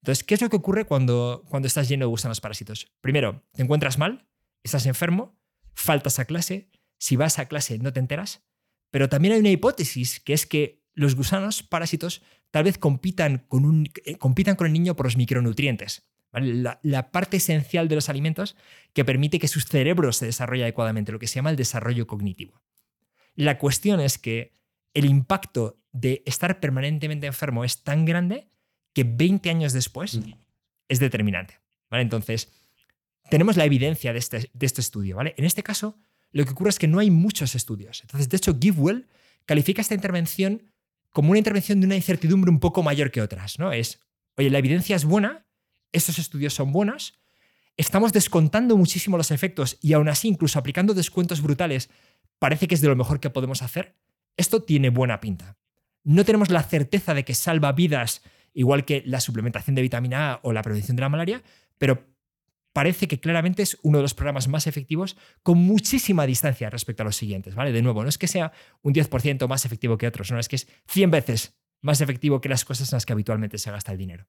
Entonces, ¿qué es lo que ocurre cuando, cuando estás lleno de gusanos parásitos? Primero, te encuentras mal, estás enfermo, faltas a clase, si vas a clase no te enteras, pero también hay una hipótesis que es que los gusanos parásitos tal vez compitan con, un, eh, compitan con el niño por los micronutrientes. La, la parte esencial de los alimentos que permite que su cerebro se desarrolle adecuadamente, lo que se llama el desarrollo cognitivo. La cuestión es que el impacto de estar permanentemente enfermo es tan grande que 20 años después es determinante. ¿vale? Entonces, tenemos la evidencia de este, de este estudio. ¿vale? En este caso, lo que ocurre es que no hay muchos estudios. Entonces, de hecho, GiveWell califica esta intervención como una intervención de una incertidumbre un poco mayor que otras. ¿no? Es, oye, la evidencia es buena, estos estudios son buenos, estamos descontando muchísimo los efectos y aún así, incluso aplicando descuentos brutales, parece que es de lo mejor que podemos hacer. Esto tiene buena pinta. No tenemos la certeza de que salva vidas, igual que la suplementación de vitamina A o la prevención de la malaria, pero parece que claramente es uno de los programas más efectivos con muchísima distancia respecto a los siguientes, ¿vale? De nuevo, no es que sea un 10% más efectivo que otros, no es que es 100 veces más efectivo que las cosas en las que habitualmente se gasta el dinero.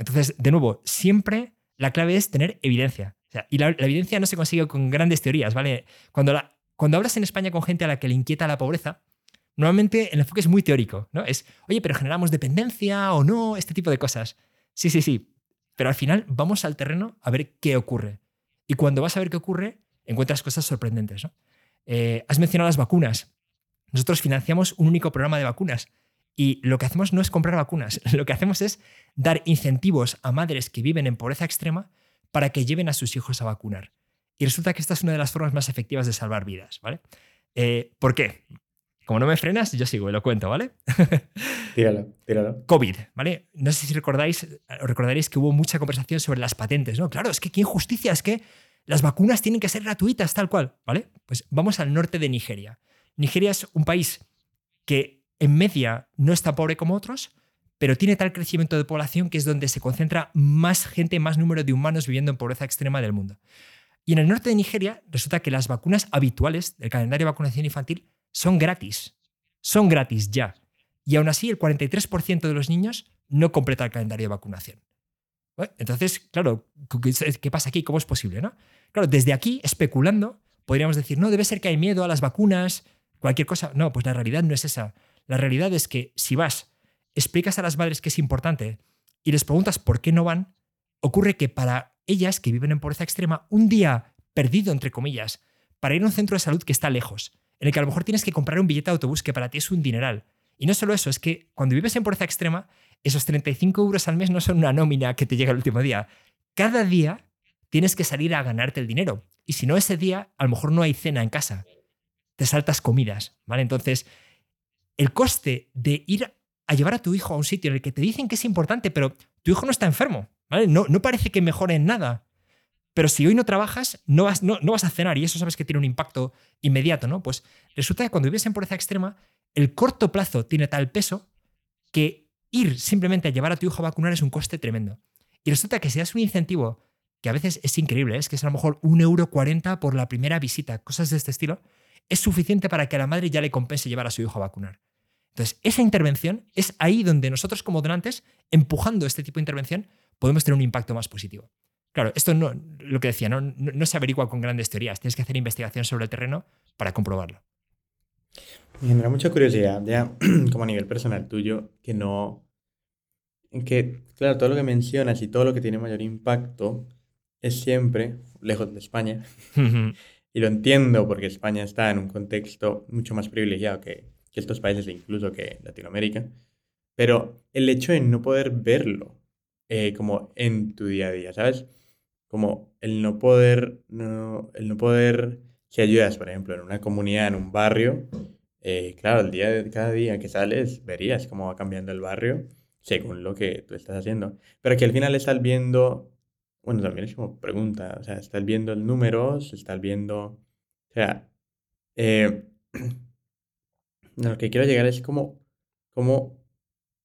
Entonces, de nuevo, siempre la clave es tener evidencia. Y la, evidencia no se consigue con grandes teorías, ¿vale? Cuando, cuando hablas en España con gente a la que le inquieta la pobreza, normalmente el enfoque es muy teórico, ¿no? Es, oye, pero generamos dependencia o no, este tipo de cosas. Sí, sí, sí. Pero al final vamos al terreno a ver qué ocurre. Y cuando vas a ver qué ocurre, encuentras cosas sorprendentes, ¿no? Eh, has mencionado las vacunas. Nosotros financiamos un único programa de vacunas Y lo que hacemos no es comprar vacunas, lo que hacemos es dar incentivos a madres que viven en pobreza extrema para que lleven a sus hijos a vacunar. Y resulta que esta es una de las formas más efectivas de salvar vidas, ¿vale? Eh, ¿Por qué? Como no me frenas, yo sigo y lo cuento, ¿vale? tíralo, tíralo. COVID, ¿vale? No sé si recordáis, recordaréis que hubo mucha conversación sobre las patentes, ¿no? Claro, es que qué injusticia, es que las vacunas tienen que ser gratuitas, tal cual, ¿vale? Pues vamos al norte de Nigeria. Nigeria es un país que en media no es tan pobre como otros, pero tiene tal crecimiento de población que es donde se concentra más gente, más número de humanos viviendo en pobreza extrema del mundo. Y en el norte de Nigeria resulta que las vacunas habituales del calendario de vacunación infantil son gratis. Son gratis ya. Y aún así el 43% de los niños no completa el calendario de vacunación. Entonces, claro, ¿qué pasa aquí? ¿Cómo es posible? ¿no? Claro, desde aquí, especulando, podríamos decir, no, debe ser que hay miedo a las vacunas, cualquier cosa. No, pues la realidad no es esa. La realidad es que si vas, explicas a las madres que es importante y les preguntas por qué no van, ocurre que para ellas que viven en pobreza extrema, un día perdido, entre comillas, para ir a un centro de salud que está lejos, en el que a lo mejor tienes que comprar un billete de autobús que para ti es un dineral. Y no solo eso, es que cuando vives en pobreza extrema, esos 35 euros al mes no son una nómina que te llega el último día. Cada día tienes que salir a ganarte el dinero. Y si no, ese día a lo mejor no hay cena en casa. Te saltas comidas, ¿vale? Entonces, el coste de ir a llevar a tu hijo a un sitio en el que te dicen que es importante, pero tu hijo no está enfermo, ¿vale? No, no parece que mejore en nada. Pero si hoy no trabajas, no vas, no, no vas a cenar y eso sabes que tiene un impacto inmediato, ¿no? Pues resulta que cuando vives en pobreza extrema, el corto plazo tiene tal peso que ir simplemente a llevar a tu hijo a vacunar es un coste tremendo. Y resulta que si das un incentivo, que a veces es increíble, ¿eh? es que es a lo mejor un euro por la primera visita, cosas de este estilo, es suficiente para que a la madre ya le compense llevar a su hijo a vacunar. Entonces, esa intervención es ahí donde nosotros como donantes, empujando este tipo de intervención, podemos tener un impacto más positivo. Claro, esto no, lo que decía, no, no, se averigua con grandes teorías, tienes que hacer investigación sobre el terreno para comprobarlo. Me genera mucha curiosidad, ya como a nivel personal tuyo, que no, en que, claro, todo lo que mencionas y todo lo que tiene mayor impacto es siempre lejos de España. Y lo entiendo porque España está en un contexto mucho más privilegiado que, que estos países e incluso que Latinoamérica. Pero el hecho de no poder verlo eh, como en tu día a día, ¿sabes? Como el no poder, no, el no poder, si ayudas, por ejemplo, en una comunidad, en un barrio, eh, claro, el día de cada día que sales verías cómo va cambiando el barrio según lo que tú estás haciendo. Pero que al final estás viendo, bueno, también es como pregunta, o sea, estás viendo el número, estás viendo, o sea, eh, lo que quiero llegar es como, cómo,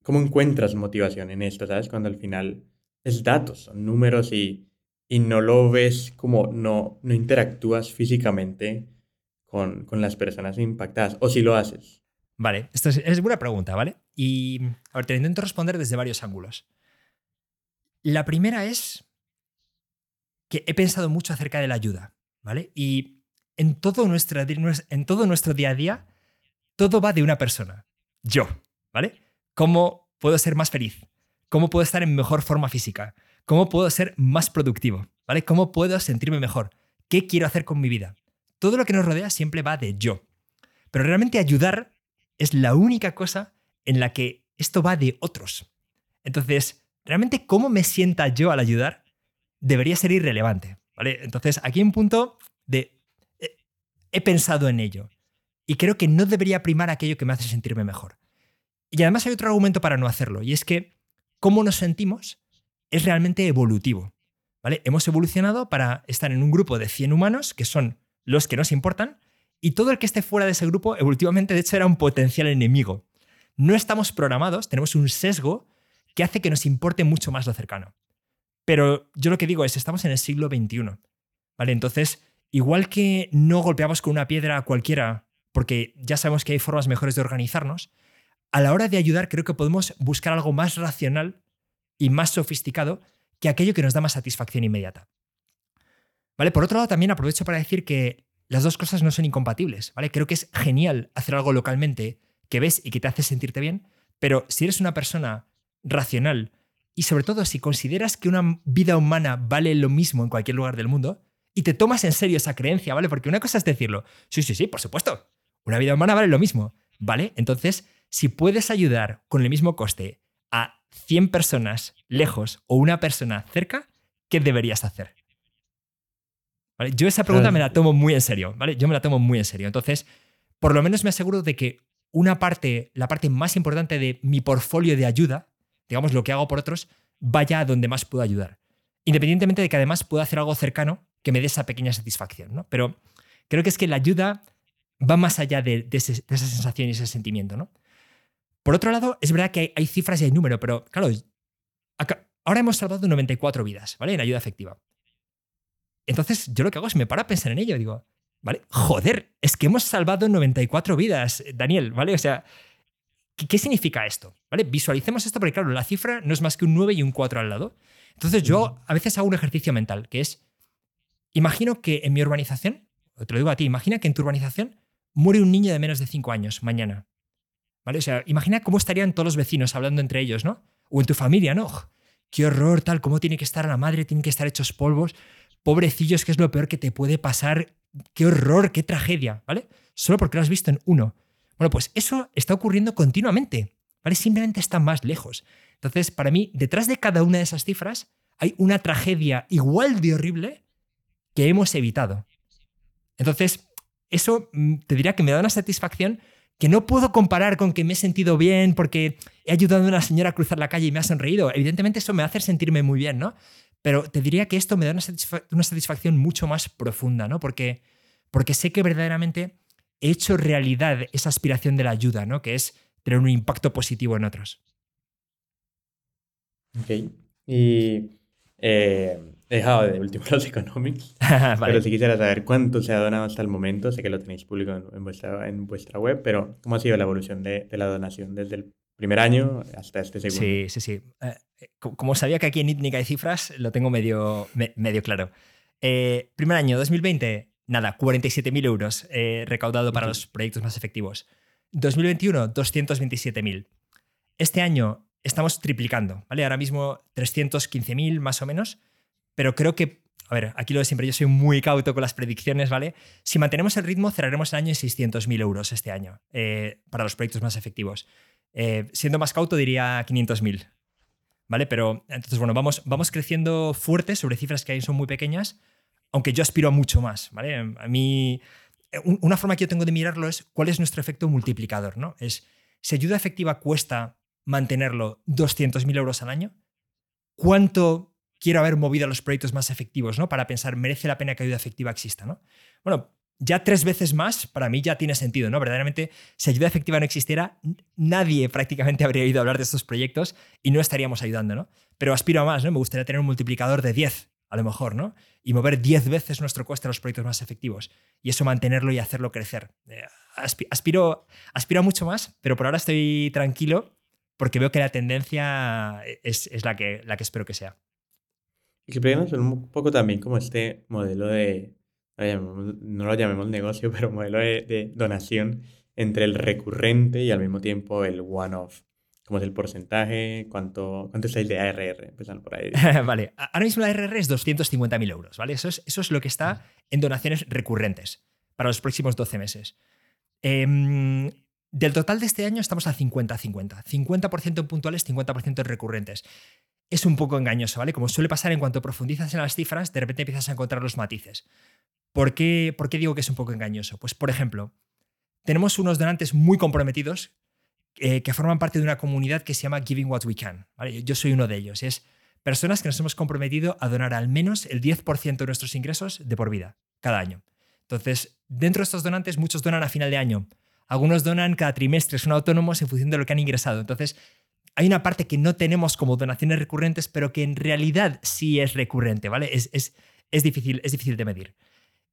cómo encuentras motivación en esto, ¿sabes? Cuando al final es datos, son números y, y no lo ves como, no, no interactúas físicamente con, con las personas impactadas, o si lo haces. Vale, esta es, es, buena pregunta, ¿vale? Y a ver, te intento responder desde varios ángulos. La primera es he pensado mucho acerca de la ayuda, ¿vale? Y en todo, nuestro, en todo nuestro día a día, todo va de una persona, yo, ¿vale? ¿Cómo puedo ser más feliz? ¿Cómo puedo estar en mejor forma física? ¿Cómo puedo ser más productivo? ¿Vale? ¿Cómo puedo sentirme mejor? ¿Qué quiero hacer con mi vida? Todo lo que nos rodea siempre va de yo. Pero realmente ayudar es la única cosa en la que esto va de otros. Entonces, realmente cómo me sienta yo al ayudar debería ser irrelevante. ¿vale? Entonces, aquí hay un punto de... Eh, he pensado en ello y creo que no debería primar aquello que me hace sentirme mejor. Y además hay otro argumento para no hacerlo, y es que cómo nos sentimos es realmente evolutivo. ¿vale? Hemos evolucionado para estar en un grupo de 100 humanos, que son los que nos importan, y todo el que esté fuera de ese grupo, evolutivamente, de hecho, era un potencial enemigo. No estamos programados, tenemos un sesgo que hace que nos importe mucho más lo cercano. Pero yo lo que digo es, estamos en el siglo XXI. ¿Vale? Entonces, igual que no golpeamos con una piedra cualquiera, porque ya sabemos que hay formas mejores de organizarnos, a la hora de ayudar creo que podemos buscar algo más racional y más sofisticado que aquello que nos da más satisfacción inmediata. ¿Vale? Por otro lado, también aprovecho para decir que las dos cosas no son incompatibles, ¿vale? Creo que es genial hacer algo localmente que ves y que te hace sentirte bien, pero si eres una persona racional y sobre todo si consideras que una vida humana vale lo mismo en cualquier lugar del mundo y te tomas en serio esa creencia, ¿vale? Porque una cosa es decirlo, sí, sí, sí, por supuesto, una vida humana vale lo mismo, ¿vale? Entonces, si puedes ayudar con el mismo coste a 100 personas lejos o una persona cerca, ¿qué deberías hacer? ¿Vale? Yo esa pregunta me la tomo muy en serio, ¿vale? Yo me la tomo muy en serio. Entonces, por lo menos me aseguro de que una parte, la parte más importante de mi portfolio de ayuda, digamos lo que hago por otros, vaya a donde más puedo ayudar. Independientemente de que además pueda hacer algo cercano que me dé esa pequeña satisfacción, ¿no? Pero creo que es que la ayuda va más allá de, esa sensación y ese sentimiento, ¿no? Por otro lado, es verdad que hay, cifras y hay número, pero claro, ahora hemos salvado 94 vidas, ¿vale? En ayuda efectiva. Entonces, yo lo que hago es me paro a pensar en ello. Digo, ¿vale? Joder, es que hemos salvado 94 vidas, Daniel, ¿vale? O sea, ¿qué, significa esto? ¿Vale? Visualicemos esto porque, claro, la cifra no es más que un 9 y un 4 al lado. Entonces, yo a veces hago un ejercicio mental, que es, imagino que en mi urbanización, te lo digo a ti, imagina que en tu urbanización muere un niño de menos de 5 años mañana. ¿Vale? O sea, imagina cómo estarían todos los vecinos hablando entre ellos, ¿no? O en tu familia, ¿no? Qué horror, tal, cómo tiene que estar la madre, tienen que estar hechos polvos pobrecillos, que es lo peor que te puede pasar, qué horror, qué tragedia, ¿vale? Solo porque lo has visto en uno. Bueno, pues eso está ocurriendo continuamente, ¿vale? Simplemente está más lejos. Entonces, para mí, detrás de cada una de esas cifras hay una tragedia igual de horrible que hemos evitado. Entonces, eso mm, te diría que me da una satisfacción que no puedo comparar con que me he sentido bien porque he ayudado a una señora a cruzar la calle y me ha sonreído. Evidentemente eso me hace sentirme muy bien, ¿no? Pero te diría que esto me da una, satisfacción mucho más profunda, ¿no? Porque, porque sé que verdaderamente hecho realidad esa aspiración de la ayuda, ¿no? Que es tener un impacto positivo en otros. Ok. Y eh, he dejado de último los economics. Pero si quisiera saber cuánto se ha donado hasta el momento, sé que lo tenéis público en, vuestra, en vuestra web, pero ¿cómo ha sido la evolución de, de la donación desde el primer año hasta este segundo. Sí, sí, sí. Eh, eh, como sabía que aquí en ITNIC hay cifras, lo tengo medio, medio claro. Eh, primer año, 2020, nada, 47.000 euros recaudado para los proyectos más efectivos. 2021, 227.000. Este año estamos triplicando, ¿vale? Ahora mismo 315.000 más o menos, pero creo que, a ver, aquí lo de siempre, yo soy muy cauto con las predicciones, ¿vale? Si mantenemos el ritmo, cerraremos el año en 600.000 euros este año para los proyectos más efectivos. Eh, siendo más cauto diría 500.000. ¿Vale? Pero entonces, bueno, vamos, vamos creciendo fuerte sobre cifras que ahí son muy pequeñas, aunque yo aspiro a mucho más. ¿vale? A mí, eh, una forma que yo tengo de mirarlo es cuál es nuestro efecto multiplicador. ¿no? Es, si ayuda efectiva cuesta mantenerlo 200.000 euros al año, ¿cuánto quiero haber movido a los proyectos más efectivos ¿no? para pensar, merece la pena que ayuda efectiva exista? ¿no? Bueno, ya tres veces más, para mí ya tiene sentido, ¿no? Verdaderamente, si ayuda efectiva no existiera, nadie prácticamente habría oído hablar de estos proyectos y no estaríamos ayudando, ¿no? Pero aspiro a más, ¿no? Me gustaría tener un multiplicador de 10, a lo mejor, ¿no? Y mover 10 veces nuestro coste a los proyectos más efectivos. Y eso mantenerlo y hacerlo crecer. Eh, aspiro, aspiro a mucho más, pero por ahora estoy tranquilo porque veo que la tendencia es, la, que, la que espero que sea. Y que un poco también como este modelo de no lo llamemos negocio, pero modelo de, donación entre el recurrente y al mismo tiempo el one-off. ¿Cómo es el porcentaje? ¿Cuánto, cuánto es el de ARR? Empezando por ahí. vale, ahora mismo la ARR es 250.000 euros, ¿vale? Eso es, eso es lo que está en donaciones recurrentes para los próximos 12 meses. Em, del total de este año estamos a 50-50. 50%, en puntuales, 50% en recurrentes. Es un poco engañoso, ¿vale? Como suele pasar en cuanto profundizas en las cifras, de repente empiezas a encontrar los matices. ¿Por qué, digo que es un poco engañoso? Pues, por ejemplo, tenemos unos donantes muy comprometidos eh, que forman parte de una comunidad que se llama Giving What We Can. Yo soy uno de ellos. Es personas que nos hemos comprometido a donar al menos el 10% de nuestros ingresos de por vida, cada año. Entonces, dentro de estos donantes, muchos donan a final de año. Algunos donan cada trimestre, son autónomos en función de lo que han ingresado. Entonces, hay una parte que no tenemos como donaciones recurrentes, pero que en realidad sí es recurrente, ¿vale? Es, es, difícil, es difícil de medir.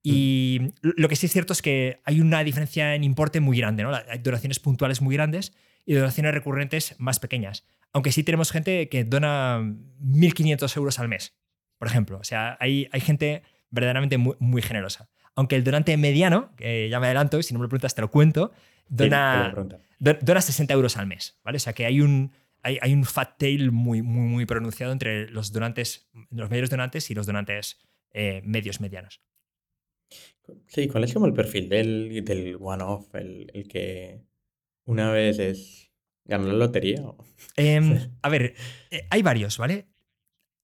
Y lo que sí es cierto es que hay una diferencia en importe muy grande, ¿no? Hay donaciones puntuales muy grandes y donaciones recurrentes más pequeñas. Aunque sí tenemos gente que dona 1.500 euros al mes, por ejemplo. O sea, hay, hay gente verdaderamente muy, muy generosa. Aunque el donante mediano, que ya me adelanto, y si no me lo preguntas te lo cuento, dona, dona 60 euros al mes, ¿vale? O sea que hay un, hay, hay, un fat tail muy, muy, muy pronunciado entre los donantes, los medios donantes y los donantes eh, medios medianos. Sí, ¿cuál es como el perfil del, del one-off? El, el, que una vez es ¿Ganó la lotería? o- Em, a ver, eh, hay varios, ¿vale?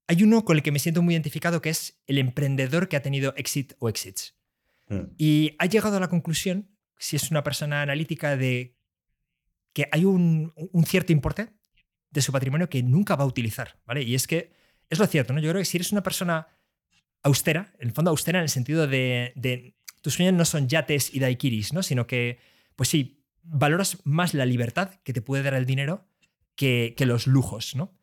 Hay uno con el que me siento muy identificado que es el emprendedor que ha tenido exit o exits. Mm, Y ha llegado a la conclusión, si es una persona analítica, de que hay un, un cierto importe de su patrimonio que nunca va a utilizar, ¿vale? Y es que es lo cierto, ¿no? Yo creo que si eres una persona austera, en el fondo austera en el sentido de, de tus sueños no son yates y daiquiris, ¿no? Sino que, pues sí, valoras más la libertad que te puede dar el dinero que, que los lujos, ¿no?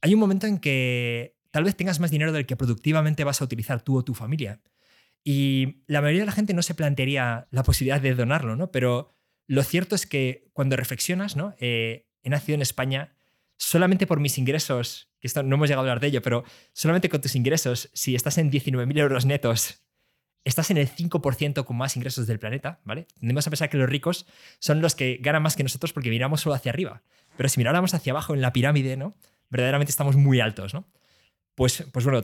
Hay un momento en que tal vez tengas más dinero del que productivamente vas a utilizar tú o tu familia. Y la mayoría de la gente no se plantearía la posibilidad de donarlo, ¿no? Pero lo cierto es que cuando reflexionas, ¿no? Eh, he nacido en España solamente por mis ingresos, que esto no hemos llegado a hablar de ello, pero solamente con tus ingresos, si estás en 19.000 euros netos, estás en el 5% con más ingresos del planeta, ¿vale? Tendemos a pensar que los ricos son los que ganan más que nosotros porque miramos solo hacia arriba. Pero si miráramos hacia abajo en la pirámide, ¿no? Verdaderamente estamos muy altos, ¿no? Pues, pues bueno,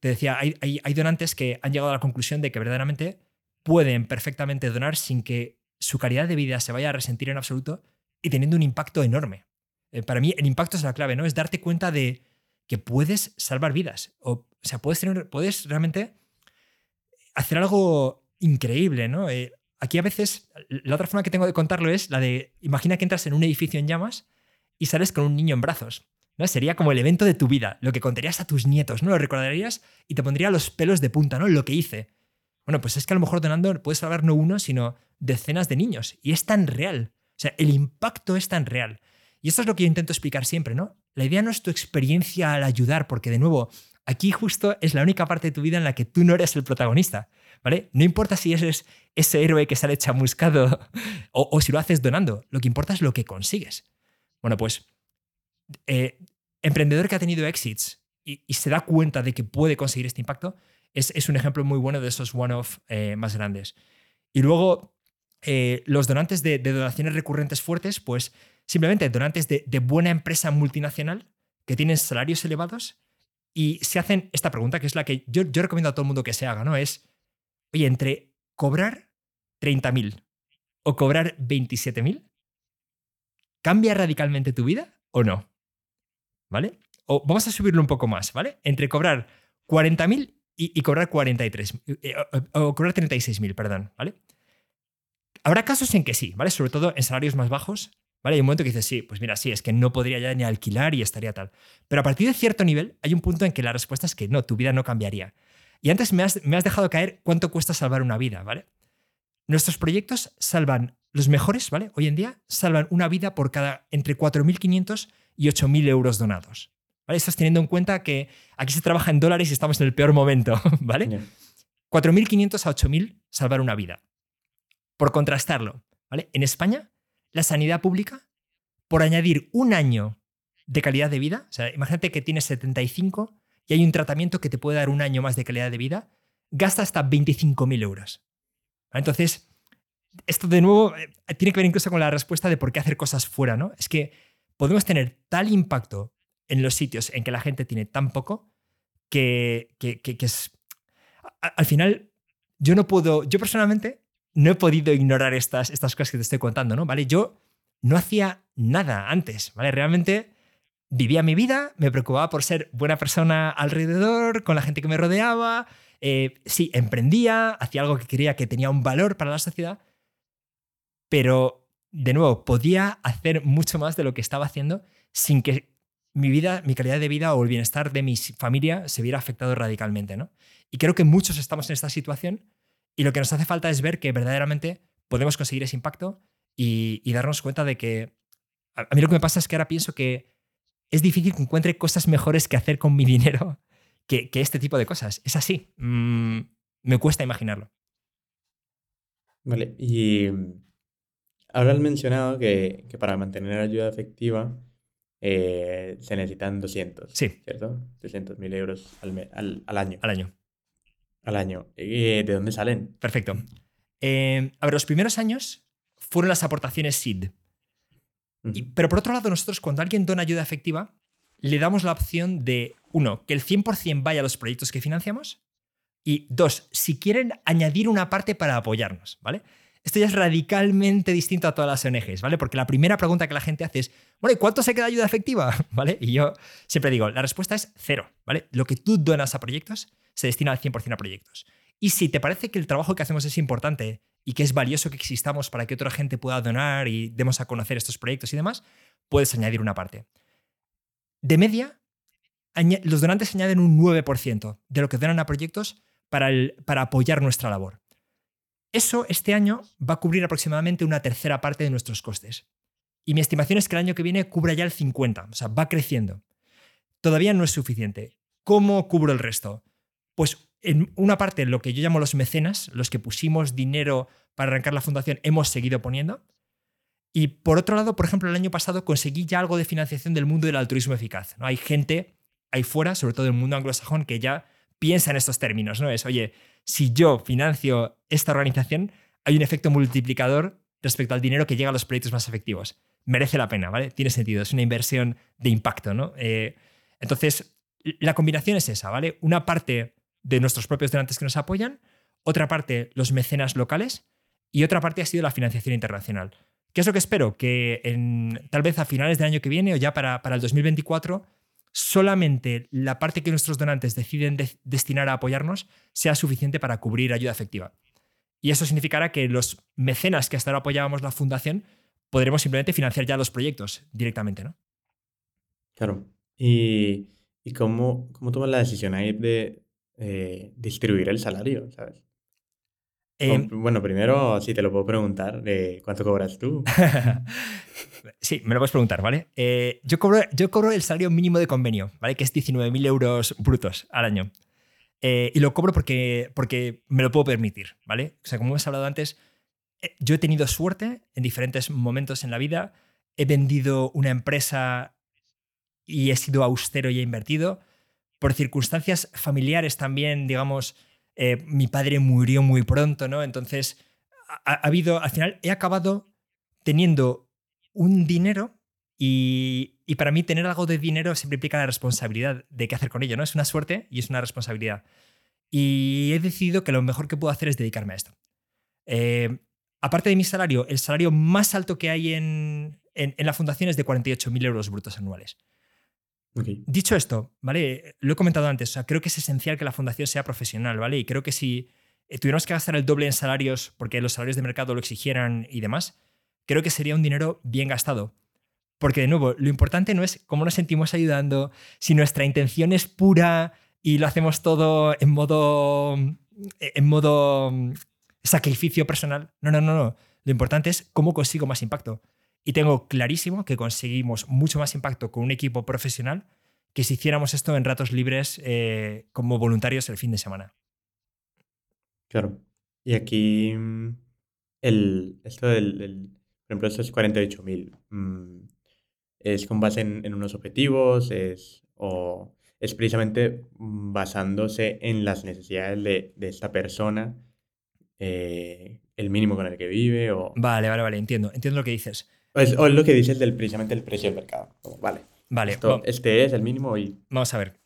te decía, hay, donantes que han llegado a la conclusión de que verdaderamente pueden perfectamente donar sin que su calidad de vida se vaya a resentir en absoluto y teniendo un impacto enorme. Eh, para mí el impacto es la clave, ¿no? Es darte cuenta de que puedes salvar vidas. O, o sea, puedes, tener, puedes realmente hacer algo increíble, ¿no? Eh, aquí a veces, la otra forma que tengo de contarlo es la de, imagina que entras en un edificio en llamas y sales con un niño en brazos. ¿no? Sería como el evento de tu vida, lo que contarías a tus nietos, ¿no? Lo recordarías y te pondría los pelos de punta, ¿no? Lo que hice. Bueno, pues es que a lo mejor donando puedes salvar no uno, sino decenas de niños. Y es tan real. O sea, el impacto es tan real. Y esto es lo que yo intento explicar siempre, ¿no? La idea no es tu experiencia al ayudar, porque de nuevo, aquí justo es la única parte de tu vida en la que tú no eres el protagonista, ¿vale? No importa si eres ese héroe que sale chamuscado o, o si lo haces donando, lo que importa es lo que consigues. Bueno, pues eh, emprendedor que ha tenido exits y, se da cuenta de que puede conseguir este impacto es, un ejemplo muy bueno de esos one-off eh, más grandes. Y luego, eh, los donantes de, donaciones recurrentes fuertes, pues simplemente donantes de, buena empresa multinacional que tienen salarios elevados y se hacen esta pregunta, que es la que yo, recomiendo a todo el mundo que se haga, ¿no? Es, oye, entre cobrar 30.000 o cobrar 27.000, ¿cambia radicalmente tu vida o no? ¿Vale? O vamos a subirlo un poco más, ¿vale? Entre cobrar 40.000 y, y, cobrar 43, eh, o, o cobrar 36.000, perdón, ¿vale? Habrá casos en que sí, ¿vale? Sobre todo en salarios más bajos, ¿vale? Hay un momento que dices, sí, pues mira, sí, es que no podría ya ni alquilar y estaría tal. Pero a partir de cierto nivel hay un punto en que la respuesta es que no, tu vida no cambiaría. Y antes me has, me has dejado caer cuánto cuesta salvar una vida, ¿vale? Nuestros proyectos salvan, los mejores, ¿vale? Hoy en día salvan una vida por cada entre 4.500 y 8.000 euros donados. ¿Vale? Estás teniendo en cuenta que aquí se trabaja en dólares y estamos en el peor momento, ¿vale? Yeah. 4.500 a 8.000 salvar una vida. Por contrastarlo, ¿vale? En España, la sanidad pública, por añadir un año de calidad de vida, o sea, imagínate que tienes 75 y hay un tratamiento que te puede dar un año más de calidad de vida, gasta hasta 25.000 euros. Entonces, esto de nuevo eh, tiene que ver incluso con la respuesta de por qué hacer cosas fuera, ¿no? Es que podemos tener tal impacto en los sitios en que la gente tiene tan poco que, que, que, que es... Al final, yo no puedo, yo personalmente no he podido ignorar estas, estas cosas que te estoy contando, ¿no? ¿Vale? Yo no hacía nada antes, ¿vale? Realmente vivía mi vida, me preocupaba por ser buena persona alrededor, con la gente que me rodeaba, eh, sí, emprendía, hacía algo que creía que tenía un valor para la sociedad, pero de nuevo, podía hacer mucho más de lo que estaba haciendo sin que mi vida, mi calidad de vida o el bienestar de mi familia se viera afectado radicalmente, ¿no? Y creo que muchos estamos en esta situación y lo que nos hace falta es ver que verdaderamente podemos conseguir ese impacto y, y darnos cuenta de que a, a mí lo que me pasa es que ahora pienso que es difícil que encuentre cosas mejores que hacer con mi dinero que, que este tipo de cosas. Es así. Mm, me cuesta imaginarlo. Vale, y ahora has mencionado que, que para mantener ayuda efectiva eh, se necesitan 200, Sí. ¿cierto? 200 mil euros al, me- al, al año. Al año. Al año. Eh, ¿De dónde salen? Perfecto. Eh, a ver, los primeros años fueron las aportaciones SID. Y- Ujú. pero por otro lado, nosotros cuando alguien dona ayuda efectiva, le damos la opción de, uno, que el 100% vaya a los proyectos que financiamos y dos, si quieren añadir una parte para apoyarnos, ¿vale? Esto ya es radicalmente distinto a todas las ONGs, ¿vale? Porque la primera pregunta que la gente hace es, bueno, ¿y cuánto se queda ayuda efectiva? ¿Vale? Y yo siempre digo, la respuesta es cero, ¿vale? Lo que tú donas a proyectos se destina al 100% a proyectos. Y si te parece que el trabajo que hacemos es importante y que es valioso que existamos para que otra gente pueda donar y demos a conocer estos proyectos y demás, puedes añadir una parte. De media, los donantes añaden un 9% de lo que donan a proyectos para, para apoyar nuestra labor. Eso este año va a cubrir aproximadamente una tercera parte de nuestros costes. Y mi estimación es que el año que viene cubra ya el 50, o sea, va creciendo. Todavía no es suficiente. ¿Cómo cubro el resto? Pues en una parte, lo que yo llamo los mecenas, los que pusimos dinero para arrancar la fundación, hemos seguido poniendo. Y por otro lado, por ejemplo, el año pasado conseguí ya algo de financiación del mundo del altruismo eficaz. ¿no? Hay gente ahí fuera, sobre todo del mundo anglosajón, que ya piensa en estos términos. ¿no? Es, oye, si yo financio esta organización, hay un efecto multiplicador respecto al dinero que llega a los proyectos más efectivos. Merece la pena, ¿vale? Tiene sentido, es una inversión de impacto, ¿no? Eh, entonces, la combinación es esa, ¿vale? Una parte de nuestros propios donantes que nos apoyan, otra parte los mecenas locales y otra parte ha sido la financiación internacional. ¿Qué es lo que espero? Que en, tal vez a finales del año que viene o ya para, para el 2024 solamente la parte que nuestros donantes deciden destinar a apoyarnos sea suficiente para cubrir ayuda efectiva. Y eso significará que los mecenas que hasta ahora apoyábamos la fundación podremos simplemente financiar ya los proyectos directamente, ¿no? Claro. ¿Y, cómo, cómo tomas la decisión ahí de eh, distribuir el salario, sabes? Em, bueno, primero, si te lo puedo preguntar, ¿cuánto cobras tú? sí, me lo puedes preguntar, ¿vale? Eh, yo, cobro, yo cobro el salario mínimo de convenio, ¿vale? Que es 19.000 euros brutos al año. Eh, y lo cobro porque, porque me lo puedo permitir, ¿vale? O sea, como hemos hablado antes, eh, yo he tenido suerte en diferentes momentos en la vida. He vendido una empresa y he sido austero y he invertido. Por circunstancias familiares también, digamos, eh, mi padre murió muy pronto, ¿no? Entonces, ha, habido, al final, he acabado teniendo un dinero y, para mí tener algo de dinero siempre implica la responsabilidad de qué hacer con ello, ¿no? Es una suerte y es una responsabilidad. Y he decidido que lo mejor que puedo hacer es dedicarme a esto. Eh, aparte de mi salario, el salario más alto que hay en, en, en la fundación es de 48.000 euros brutos anuales. Dicho esto, ¿vale? Lo he comentado antes, creo que es esencial que la fundación sea profesional, ¿vale? Y creo que si eh, tuviéramos que gastar el doble en salarios porque los salarios de mercado lo exigieran y demás, creo que sería un dinero bien gastado. Porque, de nuevo, lo importante no es cómo nos sentimos ayudando, si nuestra intención es pura y lo hacemos todo en modo, en modo mm, sacrificio personal. No, no, no, no. Lo importante es cómo consigo más impacto. Y tengo clarísimo que conseguimos mucho más impacto con un equipo profesional que si hiciéramos esto en ratos libres eh, como voluntarios el fin de semana. Claro. Y aquí, mm, el, esto del, por ejemplo, estos 48.000, mm, ¿es con base en, unos objetivos? Es, ¿O es precisamente basándose en las necesidades de, de esta persona? Eh, el mínimo con el que vive o... Vale, vale, vale, entiendo, entiendo lo que dices. Pues, o es lo que dices del, precisamente el precio del mercado. vale. Vale. este es el mínimo y... Vamos a ver.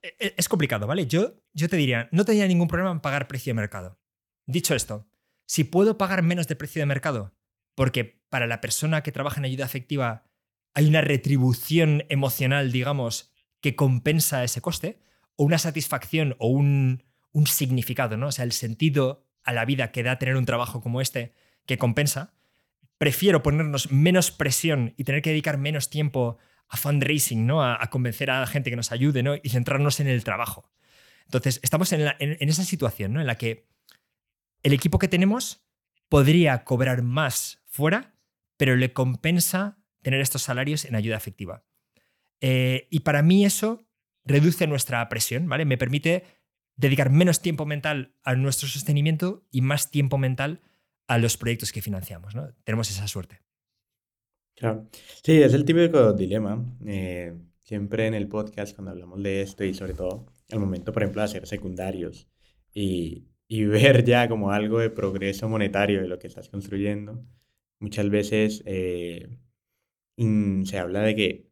E, e, es complicado, ¿vale? Yo, yo te diría, no tendría ningún problema en pagar precio de mercado. Dicho esto, si puedo pagar menos de precio de mercado, porque para la persona que trabaja en ayuda afectiva hay una retribución emocional, digamos, que compensa ese coste, o una satisfacción o un, un significado, ¿no? O sea, el sentido a la vida que da tener un trabajo como este que compensa, prefiero ponernos menos presión y tener que dedicar menos tiempo a fundraising, ¿no? A, convencer a la gente que nos ayude ¿no? y centrarnos en el trabajo. Entonces, estamos en, esa situación ¿no? en la que el equipo que tenemos podría cobrar más fuera, pero le compensa tener estos salarios en ayuda efectiva. Eh, y para mí eso reduce nuestra presión, ¿vale? Me permite dedicar menos tiempo mental a nuestro sostenimiento y más tiempo mental a los proyectos que financiamos. ¿no? Tenemos esa suerte. Claro. Sí, es el típico dilema. Eh, siempre en el podcast, cuando hablamos de esto y sobre todo al momento, por ejemplo, de hacer secundarios y, y ver ya como algo de progreso monetario de lo que estás construyendo, muchas veces eh, mm, se habla de que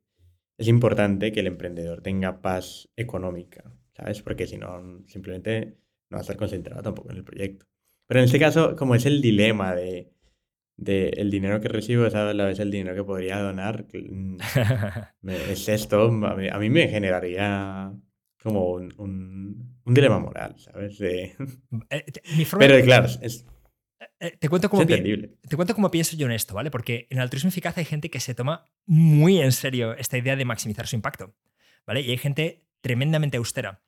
es importante que el emprendedor tenga paz económica, ¿sabes? Porque si no, simplemente no va a estar concentrado tampoco en el proyecto. Pero en este caso, como es el dilema de, de el dinero que recibo es a la vez el dinero que podría donar, mm, es esto, a mí, a mí me generaría como un, un, un dilema moral, ¿sabes? De- Eh, mi forma Pero de- claro, es, eh, te cuento cómo te cuento cómo pienso yo en esto, ¿vale? Porque en el altruismo eficaz hay gente que se toma muy en serio esta idea de maximizar su impacto, ¿vale? Y hay gente tremendamente austera.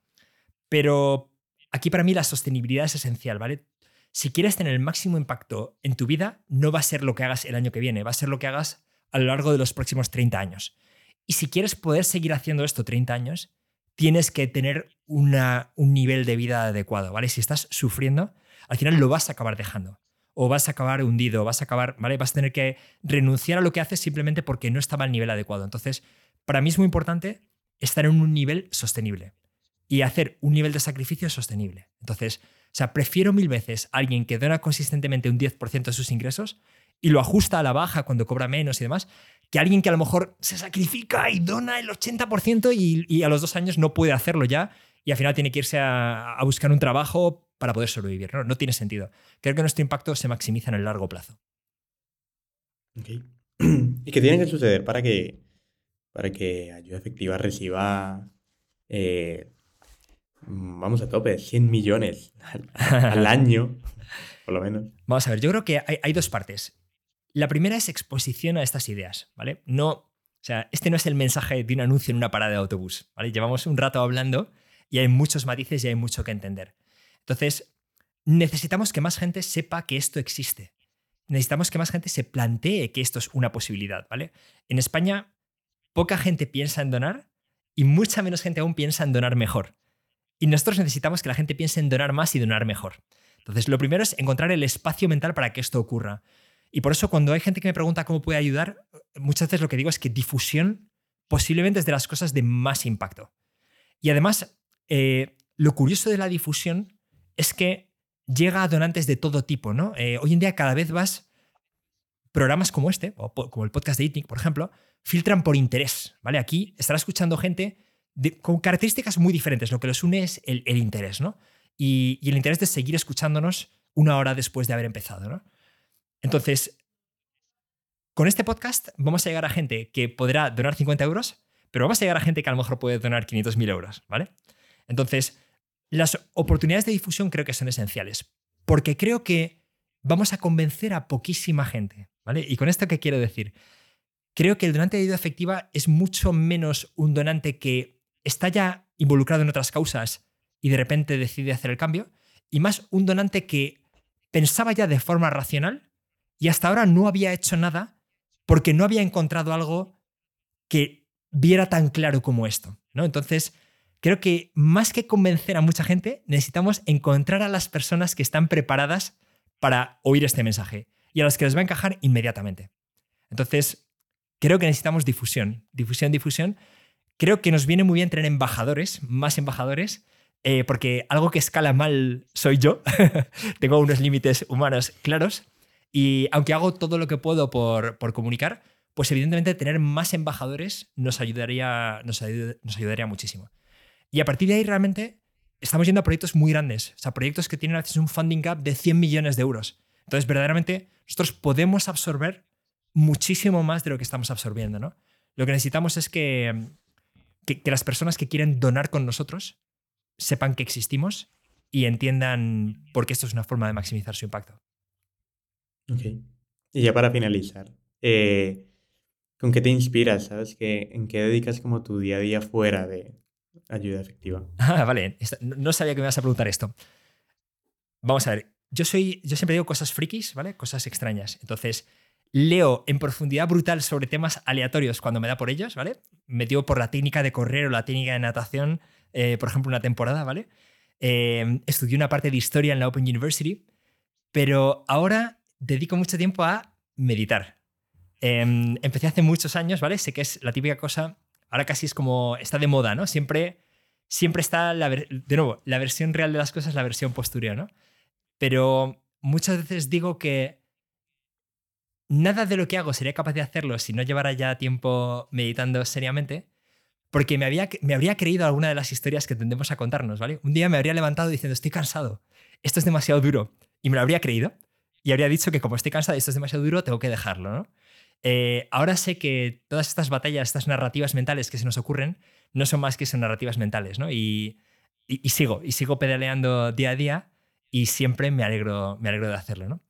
Pero aquí para mí la sostenibilidad es esencial, ¿vale? Si quieres tener el máximo impacto en tu vida, no va a ser lo que hagas el año que viene, va a ser lo que hagas a lo largo de los próximos 30 años. Y si quieres poder seguir haciendo esto 30 años, tienes que tener un nivel de vida adecuado, ¿vale? Si estás sufriendo, al final lo vas a acabar dejando. O vas a acabar hundido, vas a acabar, ¿vale? Vas a tener que renunciar a lo que haces simplemente porque no estaba al nivel adecuado. Entonces, para mí es muy importante estar en un nivel sostenible y hacer un nivel de sacrificio sostenible. Entonces, o sea, prefiero mil veces a alguien que dona consistentemente un 10% de sus ingresos y lo ajusta a la baja cuando cobra menos y demás, que alguien que a lo mejor se sacrifica y dona el 80% y, y a los dos años no puede hacerlo ya y al final tiene que irse a, buscar un trabajo para poder sobrevivir. ¿no? tiene sentido. Creo que nuestro impacto se maximiza en el largo plazo. ¿Y qué tiene que suceder para que, para que ayuda efectiva reciba, eh, vamos a tope, 100 millones al, año, por lo menos? Vamos a ver, yo creo que hay, hay dos partes. La primera es exposición a estas ideas, ¿vale? No, o sea, este no es el mensaje de un anuncio en una parada de autobús, ¿vale? Llevamos un rato hablando y hay muchos matices y hay mucho que entender. Entonces, necesitamos que más gente sepa que esto existe. Necesitamos que más gente se plantee que esto es una posibilidad, ¿vale? En España, poca gente piensa en donar y mucha menos gente aún piensa en donar mejor. Y nosotros necesitamos que la gente piense en donar más y donar mejor. Entonces, lo primero es encontrar el espacio mental para que esto ocurra. Y por eso cuando hay gente que me pregunta cómo puede ayudar, muchas veces lo que digo es que difusión posiblemente es de las cosas de más impacto. Y además, eh, lo curioso de la difusión es que llega a donantes de todo tipo, ¿no? Eh, hoy en día cada vez más programas como este, o como el podcast de ITNIC, por ejemplo, filtran por interés, ¿vale? Aquí estará escuchando gente con características muy diferentes. Lo que los une es el, el interés, ¿no? Y, y el interés de seguir escuchándonos una hora después de haber empezado, ¿no? Entonces, con este podcast vamos a llegar a gente que podrá donar 50 euros, pero vamos a llegar a gente que a lo mejor puede donar 500.000 euros, ¿vale? Entonces, las oportunidades de difusión creo que son esenciales, porque creo que vamos a convencer a poquísima gente, ¿vale? Y con esto, ¿qué quiero decir? Creo que el donante de ayuda efectiva es mucho menos un donante que está ya involucrado en otras causas y de repente decide hacer el cambio, y más un donante que pensaba ya de forma racional y hasta ahora no había hecho nada porque no había encontrado algo que viera tan claro como esto, ¿no? Entonces, creo que más que convencer a mucha gente, necesitamos encontrar a las personas que están preparadas para oír este mensaje y a las que les va a encajar inmediatamente. Entonces, creo que necesitamos difusión, difusión, difusión. Creo que nos viene muy bien tener embajadores, más embajadores, eh, porque algo que escala mal soy yo. Tengo unos límites humanos claros y aunque hago todo lo que puedo por, por comunicar, pues evidentemente tener más embajadores nos ayudaría, nos, ayud- nos ayudaría muchísimo. Y a partir de ahí realmente estamos yendo a proyectos muy grandes, o sea, proyectos que tienen a veces un funding gap de 100 millones de euros. Entonces, verdaderamente, nosotros podemos absorber muchísimo más de lo que estamos absorbiendo, ¿no? Lo que necesitamos es que, que, que las personas que quieren donar con nosotros sepan que existimos y entiendan por qué esto es una forma de maximizar su impacto. Ok. Y ya para finalizar, eh, ¿con qué te inspiras? ¿Sabes? ¿Qué, ¿En qué dedicas como tu día a día fuera de ayuda efectiva? Ah, vale, no sabía que me ibas a preguntar esto. Vamos a ver, yo soy, yo siempre digo cosas frikis, ¿vale? Cosas extrañas. Entonces, leo en profundidad brutal sobre temas aleatorios cuando me da por ellos, ¿vale? Me dio por la técnica de correr o la técnica de natación, eh, por ejemplo, una temporada, ¿vale? Eh, estudié una parte de historia en la Open University, pero ahora dedico mucho tiempo a meditar. Em, empecé hace muchos años, ¿vale? Sé que es la típica cosa, ahora casi es como, está de moda, ¿no? Siempre, siempre está, la de nuevo, la versión real de las cosas, la versión postureo, ¿no? Pero muchas veces digo que nada de lo que hago sería capaz de hacerlo si no llevara ya tiempo meditando seriamente, porque me, había, me habría creído alguna de las historias que tendemos a contarnos, ¿vale? Un día me habría levantado diciendo, estoy cansado, esto es demasiado duro, y me lo habría creído y habría dicho que como estoy cansado y esto es demasiado duro, tengo que dejarlo, ¿no? Eh, ahora sé que todas estas batallas, estas narrativas mentales que se nos ocurren, no son más que son narrativas mentales, ¿no? Y, y, sigo, y sigo pedaleando día a día y siempre me alegro, me alegro de hacerlo, ¿no?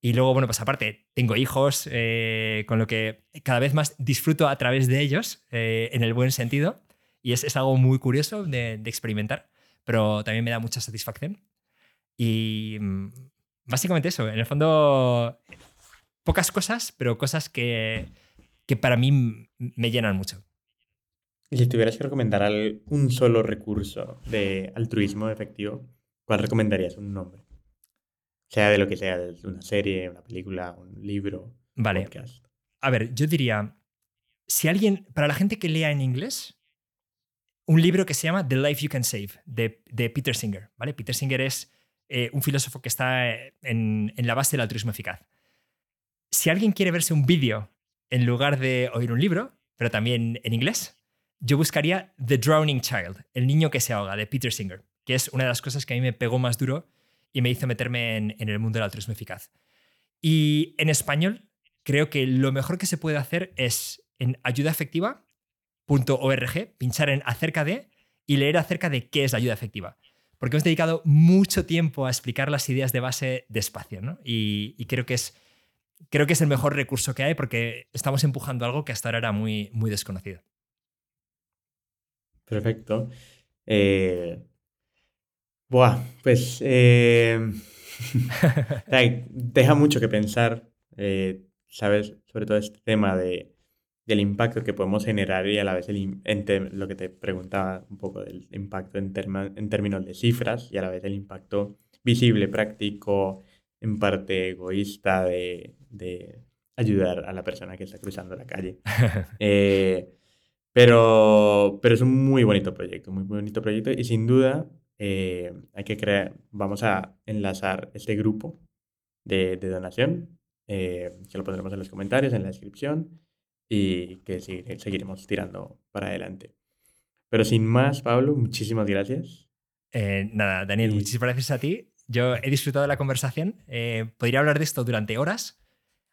Y luego, bueno, pues aparte, tengo hijos, eh, con lo que cada vez más disfruto a través de ellos, eh, en el buen sentido, y es, es algo muy curioso de, experimentar, pero también me da mucha satisfacción. Y mm, básicamente eso, en el fondo, pocas cosas, pero cosas que, que para mí me llenan mucho. Y si tuvieras que recomendar un solo recurso de altruismo efectivo, ¿cuál recomendarías? Un nombre. Sea de lo que sea, de una serie, una película, un libro, vale. podcast. A ver, yo diría, si alguien, para la gente que lea en inglés, un libro que se llama The Life You Can Save, de, de Peter Singer. ¿vale? Peter Singer es eh, un filósofo que está en, en la base del altruismo eficaz si alguien quiere verse un vídeo en lugar de oír un libro, pero también en inglés, yo buscaría The Drowning Child, el niño que se ahoga, de Peter Singer, que es una de las cosas que a mí me pegó más duro y me hizo meterme en, el mundo del altruismo eficaz. Y en español, creo que lo mejor que se puede hacer es en ayudaefectiva.org, pinchar en acerca de y leer acerca de qué es la ayuda efectiva. Porque hemos dedicado mucho tiempo a explicar las ideas de base despacio, ¿no? y creo que es creo que es el mejor recurso que hay porque estamos empujando algo que hasta ahora era muy, muy desconocido. Perfecto. Eh, buah, pues eh, deja mucho que pensar, eh, ¿sabes? Sobre todo este tema de, del impacto que podemos generar y a la vez el, lo que te preguntaba un poco del impacto en, en términos de cifras y a la vez el impacto visible, práctico, en parte egoísta de, de ayudar a la persona que está cruzando la calle. Eh, pero, pero es un muy bonito proyecto, muy bonito proyecto y sin duda eh, hay que crear, vamos a enlazar este grupo de, de donación, eh, que lo pondremos en los comentarios, en la descripción y que seguiremos tirando para adelante. Pero sin más, Pablo, muchísimas gracias. nada, Daniel, muchísimas gracias a ti. Yo he disfrutado de la conversación. podría hablar de esto durante horas,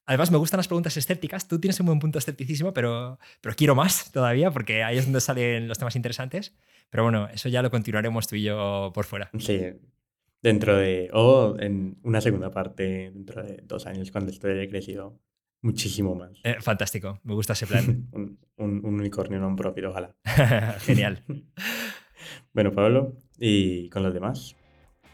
Además, me gustan las preguntas escépticas. Tú tienes un buen punto escepticismo, pero, pero quiero más todavía, porque ahí es donde salen los temas interesantes. Pero bueno, eso ya lo continuaremos tú y yo por fuera. Sí, dentro de. O en una segunda parte, dentro de dos años, cuando haya crecido muchísimo más. Eh, fantástico, me gusta ese plan. un, un, un, unicornio non-profit, ojalá. Genial. bueno, Pablo, y con los demás,